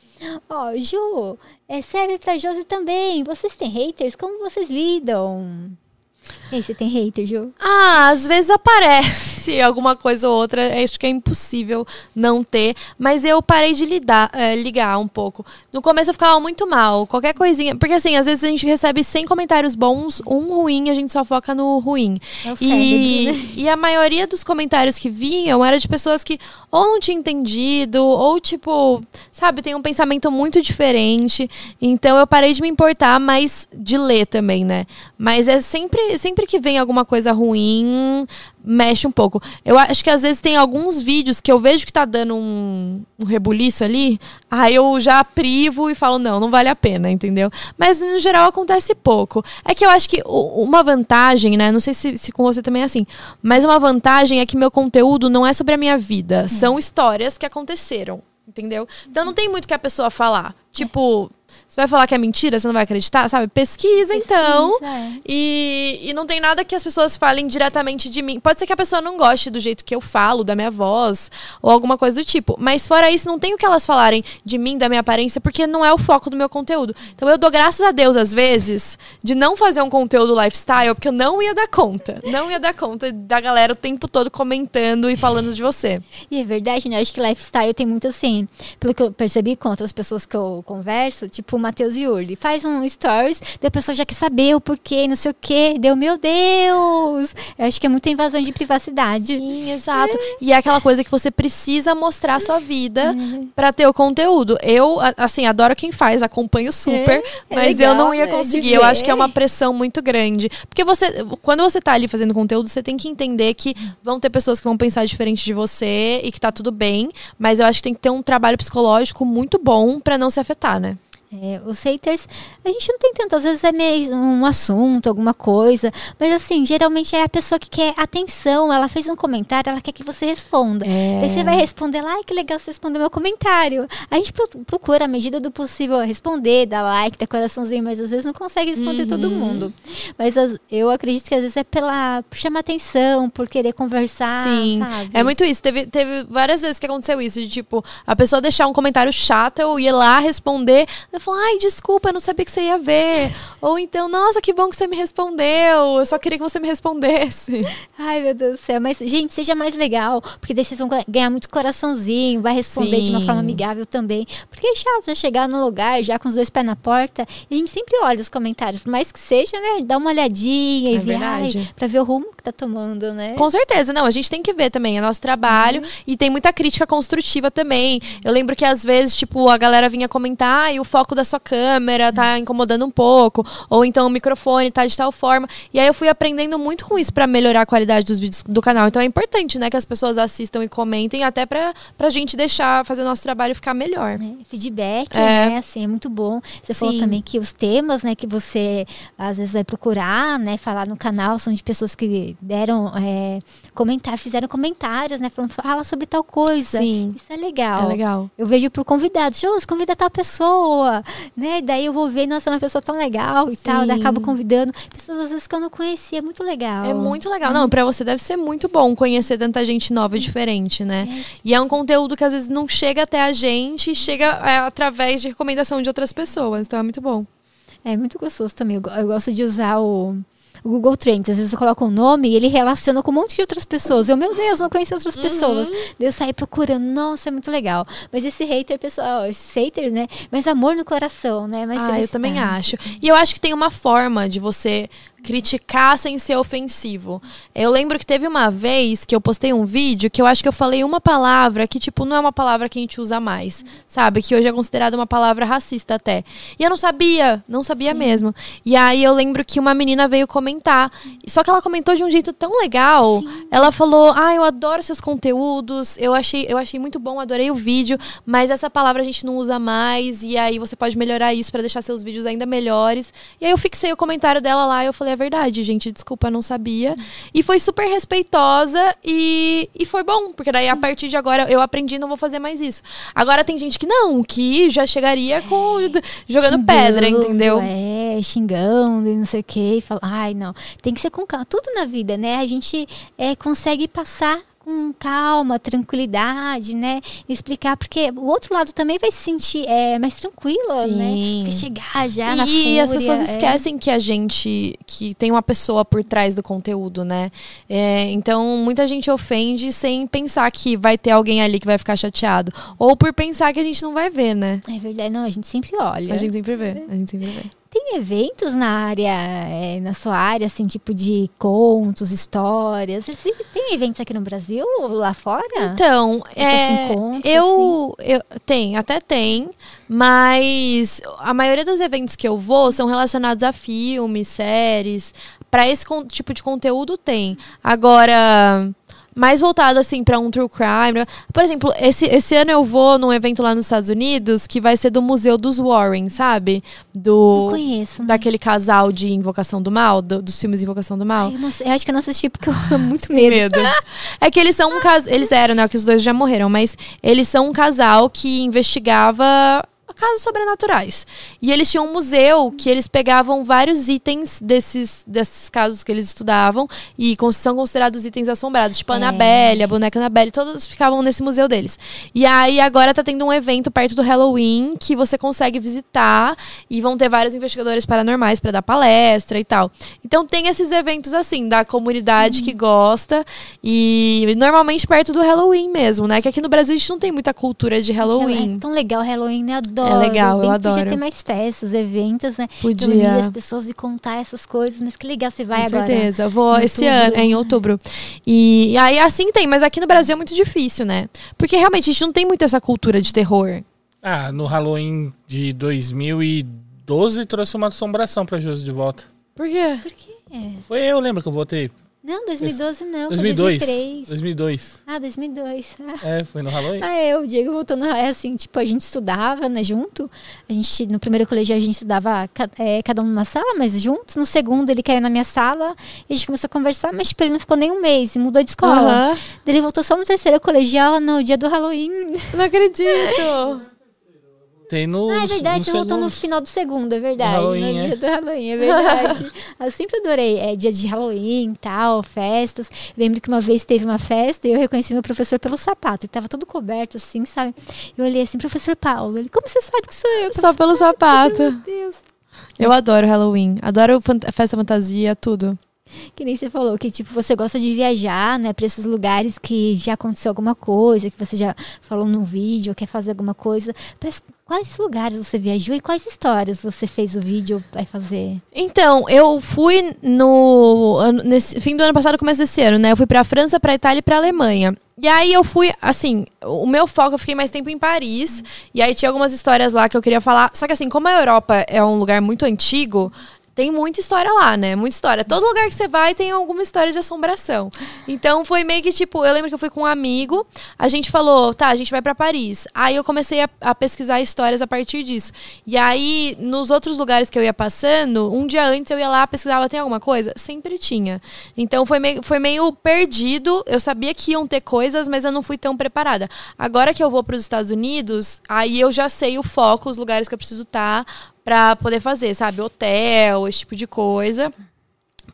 Ó, Ju, é, serve pra Josi também. Vocês têm haters? Como vocês lidam? E aí, você tem hater, Ju? Ah, às vezes aparece alguma coisa ou outra. Acho que é impossível não ter. Mas eu parei de lidar, é, ligar um pouco. No começo eu ficava muito mal. Qualquer coisinha. Porque assim, às vezes a gente recebe 100 comentários bons, um ruim, a gente só foca no ruim. É o E, cérebro, né? e a maioria dos comentários que vinham era de pessoas que ou não tinham entendido, ou tipo, sabe, tem um pensamento muito diferente. Então eu parei de me importar, mas de ler também, né? Mas é sempre, sempre que vem alguma coisa ruim, mexe um pouco. Eu acho que às vezes tem alguns vídeos que eu vejo que tá dando um, um rebuliço ali, aí eu já privo e falo, não, não vale a pena, entendeu? Mas no geral acontece pouco. É que eu acho que uma vantagem, né? Não sei se, se com você também é assim, mas uma vantagem é que meu conteúdo não é sobre a minha vida, são histórias que aconteceram. Entendeu? Então não tem muito que a pessoa falar. Tipo, você vai falar que é mentira, você não vai acreditar, sabe? Pesquisa, então. Pesquisa, é. E, e não tem nada que as pessoas falem diretamente de mim. Pode ser que a pessoa não goste do jeito que eu falo, da minha voz, ou alguma coisa do tipo. Mas fora isso, não tem o que elas falarem de mim, da minha aparência, porque não é o foco do meu conteúdo. Então eu dou graças a Deus, às vezes, de não fazer um conteúdo lifestyle, porque eu não ia dar conta. Não ia dar conta da galera o tempo todo comentando e falando de você. E é verdade, né? Eu acho que lifestyle tem muito assim. Pelo que eu percebi com outras pessoas que eu converso, tipo Matheus Yurli, faz um stories, daí a pessoa já quer saber o porquê, não sei o quê. Deu, meu Deus! Eu acho que é muita invasão de privacidade. Sim, exato. E é aquela coisa que você precisa mostrar a sua vida pra ter o conteúdo. Eu, assim, adoro quem faz, acompanho super, é mas legal, eu não ia né, conseguir. Eu acho que é uma pressão muito grande. Porque você, quando você tá ali fazendo conteúdo, você tem que entender que vão ter pessoas que vão pensar diferente de você e que tá tudo bem, mas eu acho que tem que ter um trabalho psicológico muito bom pra não se afetar, né? É, os haters, a gente não tem tanto, às vezes é meio um assunto, alguma coisa, mas assim, geralmente é a pessoa que quer atenção, ela fez um comentário, ela quer que você responda. É. Aí você vai responder lá, ai que legal você respondeu meu comentário. A gente pro- procura, à medida do possível, responder, dar like, dar coraçãozinho, mas às vezes não consegue responder todo Uhum. mundo. Mas as- eu acredito que às vezes é pela, por chamar atenção, por querer conversar, Sim. sabe? É muito isso. Teve, teve várias vezes que aconteceu isso. De tipo, a pessoa deixar um comentário chato, eu ia lá responder. Falo, ai, desculpa, eu não sabia que você ia ver. Ou então, nossa, que bom que você me respondeu. Eu só queria que você me respondesse. Ai, meu Deus do céu. Mas, gente, seja mais legal. Porque daí vocês vão ga- ganhar muito coraçãozinho. Vai responder de uma Sim. forma amigável também. Porque é chato já chegar no lugar, já com os dois pés na porta. E a gente sempre olha os comentários. Por mais que seja, né? Dá uma olhadinha e É ver. Ai, verdade. pra ver o rumo que tá tomando, né? Com certeza, não, a gente tem que ver também, é nosso trabalho e tem muita crítica construtiva também. Eu lembro que às vezes, tipo, a galera vinha comentar e o foco da sua câmera tá incomodando um pouco, ou então o microfone tá de tal forma. E aí eu fui aprendendo muito com isso pra melhorar a qualidade dos vídeos do canal. Então é importante, né, que as pessoas assistam e comentem até pra, pra gente deixar fazer nosso trabalho ficar melhor. né? Feedback, É. né? Assim, é muito bom. Você falou Sim. também que os temas, né, que você às vezes vai procurar, né, falar no canal, são de pessoas que deram é, comentar, fizeram comentários, né? Falando, fala sobre tal coisa. Sim. Isso é legal. É legal. Eu vejo por convidados, Jô, convida tal pessoa, né? Daí eu vou ver, nossa, é uma pessoa tão legal e tal. Daí Sim. acabo convidando pessoas às vezes que eu não conhecia, é muito legal. É muito legal. Não, pra você deve ser muito bom conhecer tanta gente nova e diferente, né? E é um conteúdo que às vezes não chega até a gente, chega é, através de recomendação de outras pessoas. Então é muito bom. É muito gostoso também. Eu, eu gosto de usar o, o Google Trends. Às vezes eu coloco um nome e ele relaciona com um monte de outras pessoas. Eu, meu Deus, não conheço outras pessoas. Daí eu saio procurando. Nossa, é muito legal. Mas esse hater, pessoal, esses haters, né? Mas amor no coração, né? Mas ah, eu também acho. E eu acho que tem uma forma de você criticar sem ser ofensivo. Eu lembro que teve uma vez que eu postei um vídeo que eu acho que eu falei uma palavra que, tipo, não é uma palavra que a gente usa mais, sabe? Que hoje é considerada uma palavra racista até. E eu não sabia, não sabia mesmo. E aí eu lembro que uma menina veio comentar. Só que ela comentou de um jeito tão legal. Ela falou: Ah, eu adoro seus conteúdos, eu achei, eu achei muito bom, adorei o vídeo, mas essa palavra a gente não usa mais. E aí você pode melhorar isso pra deixar seus vídeos ainda melhores. E aí eu fixei o comentário dela lá e eu falei: É verdade, gente, desculpa, não sabia. E foi super respeitosa e, e foi bom, porque daí a partir de agora eu aprendi não vou fazer mais isso. Agora tem gente que não, que já chegaria com jogando pedra, Xingando, entendeu? É, xingando e não sei o que. Fala, ai, não. Tem que ser com calma. Tudo na vida, né? A gente é, consegue passar com calma, tranquilidade, né? Explicar, porque o outro lado também vai se sentir é, mais tranquilo, né? Sim. Porque chegar já na E, e as pessoas é. esquecem que a gente, que tem uma pessoa por trás do conteúdo, né? É, então, muita gente ofende sem pensar que vai ter alguém ali que vai ficar chateado. Ou por pensar que a gente não vai ver, né? É verdade, não, a gente sempre olha. A gente sempre vê. A gente sempre vê. Tem eventos na área, é, na sua área, assim, tipo de contos, histórias? Assim, Tem eventos aqui no Brasil ou lá fora? Então, é, encontros, eu, eu tem, até tem, mas a maioria dos eventos que eu vou são relacionados a filmes, séries. Pra esse tipo de conteúdo tem. Agora, mais voltado assim pra um true crime. Por exemplo, esse, esse ano eu vou num evento lá nos Estados Unidos que vai ser do Museu dos Warren, sabe? Não Do conheço. né? daquele casal de Invocação do Mal, do- dos filmes Invocação do Mal. Ai, eu, não eu acho que eu não assisti porque eu tenho muito medo. É que eles são um casal. Eles eram, né? Que os dois já morreram, mas eles são um casal que investigava casos sobrenaturais. E eles tinham um museu que eles pegavam vários itens desses, desses casos que eles estudavam e são considerados itens assombrados. Tipo a É. Annabelle, a boneca Annabelle, todos ficavam nesse museu deles. E aí agora tá tendo um evento perto do Halloween que você consegue visitar e vão ter vários investigadores paranormais para dar palestra e tal. Então tem esses eventos assim, da comunidade que gosta e normalmente perto do Halloween mesmo, né? Que aqui no Brasil a gente não tem muita cultura de Halloween. É tão legal o Halloween, né? Eu adoro. É legal, Bem eu que Podia adoro. ter mais festas, eventos, né? Podia. Reunir as pessoas e contar essas coisas. Mas que legal, você vai Com agora. certeza. Eu vou esse outubro. ano, é em outubro. E, e aí assim tem, mas aqui no Brasil é muito difícil, né? Porque realmente a gente não tem muito essa cultura de terror. Ah, no Halloween de 2012 trouxe uma assombração pra Josi de volta. Por quê? Por quê? Foi eu, lembra que eu votei? Não, 2012 não. foi 2002. 2003. 2002. Ah, 2002. Ah. É, foi no Halloween. Ah, é, o Diego voltou no. É assim, tipo, a gente estudava, né, junto. A gente, no primeiro colégio, a gente estudava é, cada um numa sala, mas juntos. No segundo, ele caiu na minha sala e a gente começou a conversar, mas, tipo, ele não ficou nem um mês e mudou de escola. Daí Ele voltou só no terceiro colegial, no dia do Halloween. Não acredito. Tem no. Ah, é verdade, no você voltou no final do segundo, é verdade. No Halloween, no é. dia do Halloween, é verdade. eu sempre adorei. É dia de Halloween tal, festas. Lembro que uma vez teve uma festa e eu reconheci meu professor pelo sapato. Ele tava todo coberto, assim, sabe? Eu olhei assim, professor Paulo. Ele, como você sabe que sou eu? Só pelo sapato. Meu Deus. Eu adoro Halloween. Adoro fant- festa fantasia, tudo. Que nem você falou, que tipo, você gosta de viajar, né, pra esses lugares que já aconteceu alguma coisa, que você já falou num vídeo, quer fazer alguma coisa. Pra quais lugares você viajou e quais histórias você fez o vídeo, vai fazer? Então, eu fui no nesse fim do ano passado, começo desse ano, né? Eu fui pra França, pra Itália e pra Alemanha. E aí eu fui, assim, o meu foco, eu fiquei mais tempo em Paris. E aí tinha algumas histórias lá que eu queria falar. Só que assim, como a Europa é um lugar muito antigo, tem muita história lá, né? Muita história. Todo lugar que você vai tem alguma história de assombração. Então foi meio que tipo, eu lembro que eu fui com um amigo, a gente falou, tá, a gente vai pra Paris. Aí eu comecei a, a pesquisar histórias a partir disso. E aí, nos outros lugares que eu ia passando, um dia antes eu ia lá, pesquisava, tem alguma coisa? Sempre tinha. Então foi meio, foi meio perdido. Eu sabia que iam ter coisas, mas eu não fui tão preparada. Agora que eu vou para os Estados Unidos, aí eu já sei o foco, os lugares que eu preciso estar pra poder fazer, sabe? Hotel, esse tipo de coisa.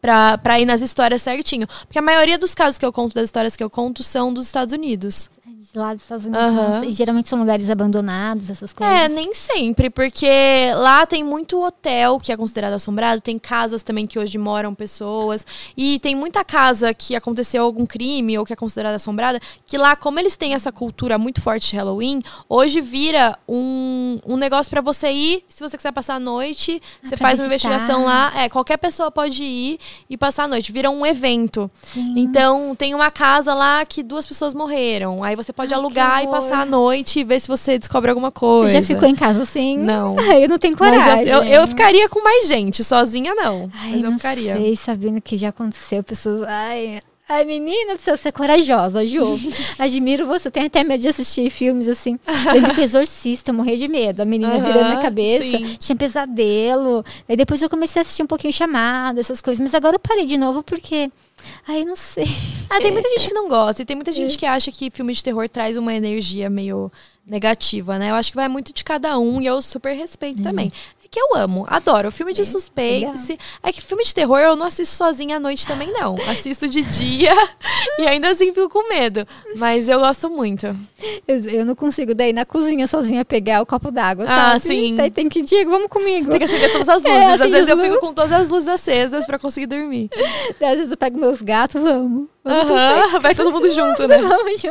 Pra, pra ir nas histórias certinho. Porque a maioria dos casos que eu conto, das histórias que eu conto, são dos Estados Unidos. Lá dos Estados Unidos. Nossa, E geralmente são lugares abandonados, essas coisas. É, nem sempre, porque lá tem muito hotel que é considerado assombrado, tem casas também que hoje moram pessoas, e tem muita casa que aconteceu algum crime ou que é considerada assombrada, que lá, como eles têm essa cultura muito forte de Halloween, hoje vira um, um negócio pra você ir, se você quiser passar a noite, você Ah, pra faz uma visitar. investigação lá, é, qualquer pessoa pode ir e passar a noite, vira um evento. Sim. Então, tem uma casa lá que duas pessoas morreram. Aí você pode Ai, alugar e passar a noite e ver se você descobre alguma Você coisa. já ficou em casa assim? Não. Ai, eu não tenho coragem. eu, eu, eu ficaria com mais gente, sozinha não. Ai, mas eu não ficaria. sei, sabendo que já aconteceu. Pessoas. Ai, ai menina do céu, você é corajosa, Ju. Admiro você. Eu tenho até medo de assistir filmes assim. Lembro que Exorcista, eu morria de medo. A menina Aham, virando a cabeça, sim. tinha pesadelo. Aí depois eu comecei a assistir um pouquinho chamado, essas coisas. Mas agora eu parei de novo porque. Ai, não sei. Ah, tem muita gente que não gosta. E tem muita gente que acha que filme de terror traz uma energia meio negativa, né? Eu acho que vai muito de cada um e eu super respeito também. É que eu amo, adoro. Filme de suspense. É que filme de terror eu não assisto sozinha à noite também, não. Assisto de dia e ainda assim fico com medo. Mas eu gosto muito. Eu, não consigo daí na cozinha sozinha pegar o copo d'água, Ah, sim. Daí tem que, Diego, vamos comigo. Tem que acender todas as É, luzes. Às acende vezes eu fico com todas as luzes acesas pra conseguir dormir. Daí, às vezes eu pego meus gatos, vamos. Aham, Vai todo mundo junto, né? vamos.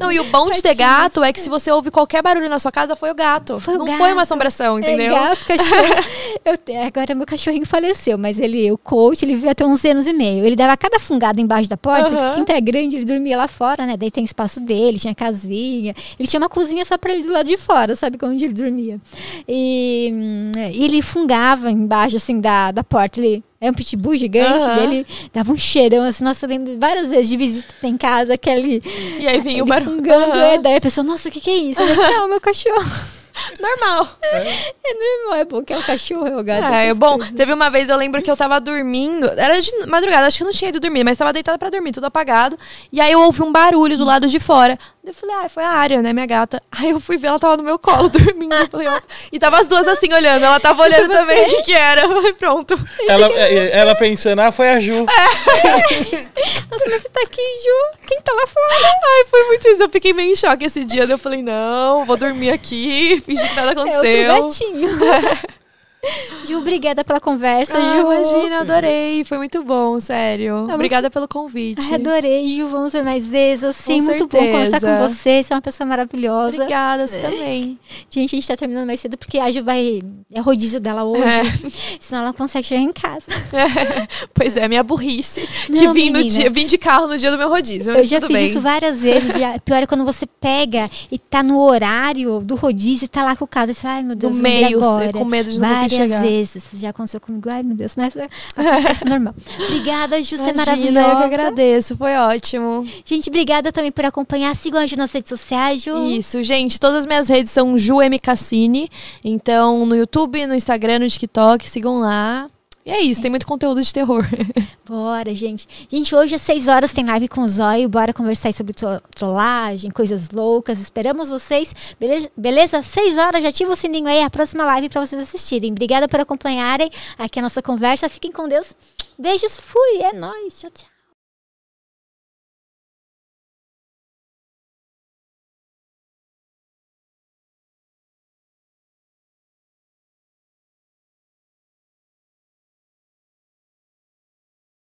Não, e o bom de ter gato é que se você ouve qualquer barulho na sua casa, foi o gato. Foi o não gato. foi uma assombração, entendeu? É, gato, cachorro. Eu agora meu cachorrinho faleceu, mas ele, o coach, ele viveu até 11 anos e meio. Ele dava cada fungada embaixo da porta, que quinta é grande, ele dormia lá fora, né? Daí tem espaço dele, tinha casinha. Ele tinha uma cozinha só pra ele do lado de fora, sabe? Onde ele dormia. E, hum, e ele fungava embaixo, assim, da, da porta. Ele é um pitbull gigante, Aham. daí ele dava um cheirão, assim. Nossa, eu lembro várias vezes de visita em casa, que ele, E aí vinha o barulho. fungando. É, daí a pessoa, nossa, o que que é isso? Eu, Não, meu cachorro. Normal. É normal, é bom que é o cachorro, é o gato. É, bom, coisas. teve uma vez, eu lembro que eu tava dormindo. Era de madrugada, acho que eu não tinha ido dormir, mas tava deitada pra dormir, tudo apagado. E aí eu ouvi um barulho do lado de fora. Eu falei, ah, foi a área, né, minha gata. Aí eu fui ver, ela tava no meu colo dormindo. Eu falei, ó. E tava as duas assim olhando. Ela tava olhando também o que, que era. Eu falei, pronto. Ela, é, ela pensando, ah, foi a Ju. Nossa, mas você tá aqui, Ju? Quem tá lá fora? Ai, foi muito isso. Eu fiquei meio em choque esse dia. Eu falei, não, vou dormir aqui, fingir que nada É aconteceu. outro gatinho. Ju, obrigada pela conversa, Ah, Ju. imagina, adorei. Foi muito bom, sério. Obrigada pelo convite. Ai, adorei, Ju. Vamos ser mais vezes. Assim, Com muito bom conversar com certeza. você. Você é uma pessoa maravilhosa. Obrigada, você também. Gente, a gente tá terminando mais cedo porque a Ju vai. É rodízio dela hoje. Senão ela não consegue chegar em casa. Pois é, minha burrice. que Não, vim, no menina. dia, vim de carro no dia do meu rodízio. Eu já fiz bem. isso várias vezes. A- pior é quando você pega e tá no horário do rodízio e tá lá com o carro. Você fala, ai meu No Deus, lembrei meio, agora. com medo de não conseguir Várias chegar. vezes. Já aconteceu comigo. Ai, meu Deus, mas é- acontece normal. Obrigada, Ju, você é maravilhosa. eu que agradeço, foi ótimo. Gente, obrigada também por acompanhar. Sigam a Ju nas redes sociais, Ju. Isso, gente, todas as minhas redes são Ju M. Cassini. Então, no YouTube, no Instagram, no TikTok, sigam lá. E é isso, tem muito conteúdo de terror. Bora, gente. Gente, hoje às 6 horas tem live com o Zóio. Bora conversar sobre tro- trollagem, coisas loucas. Esperamos vocês. Beleza? Beleza? 6 horas, já ativa o sininho aí, a próxima live pra vocês assistirem. Obrigada por acompanharem aqui a nossa conversa. Fiquem com Deus. Beijos, fui. É nóis. Tchau, tchau.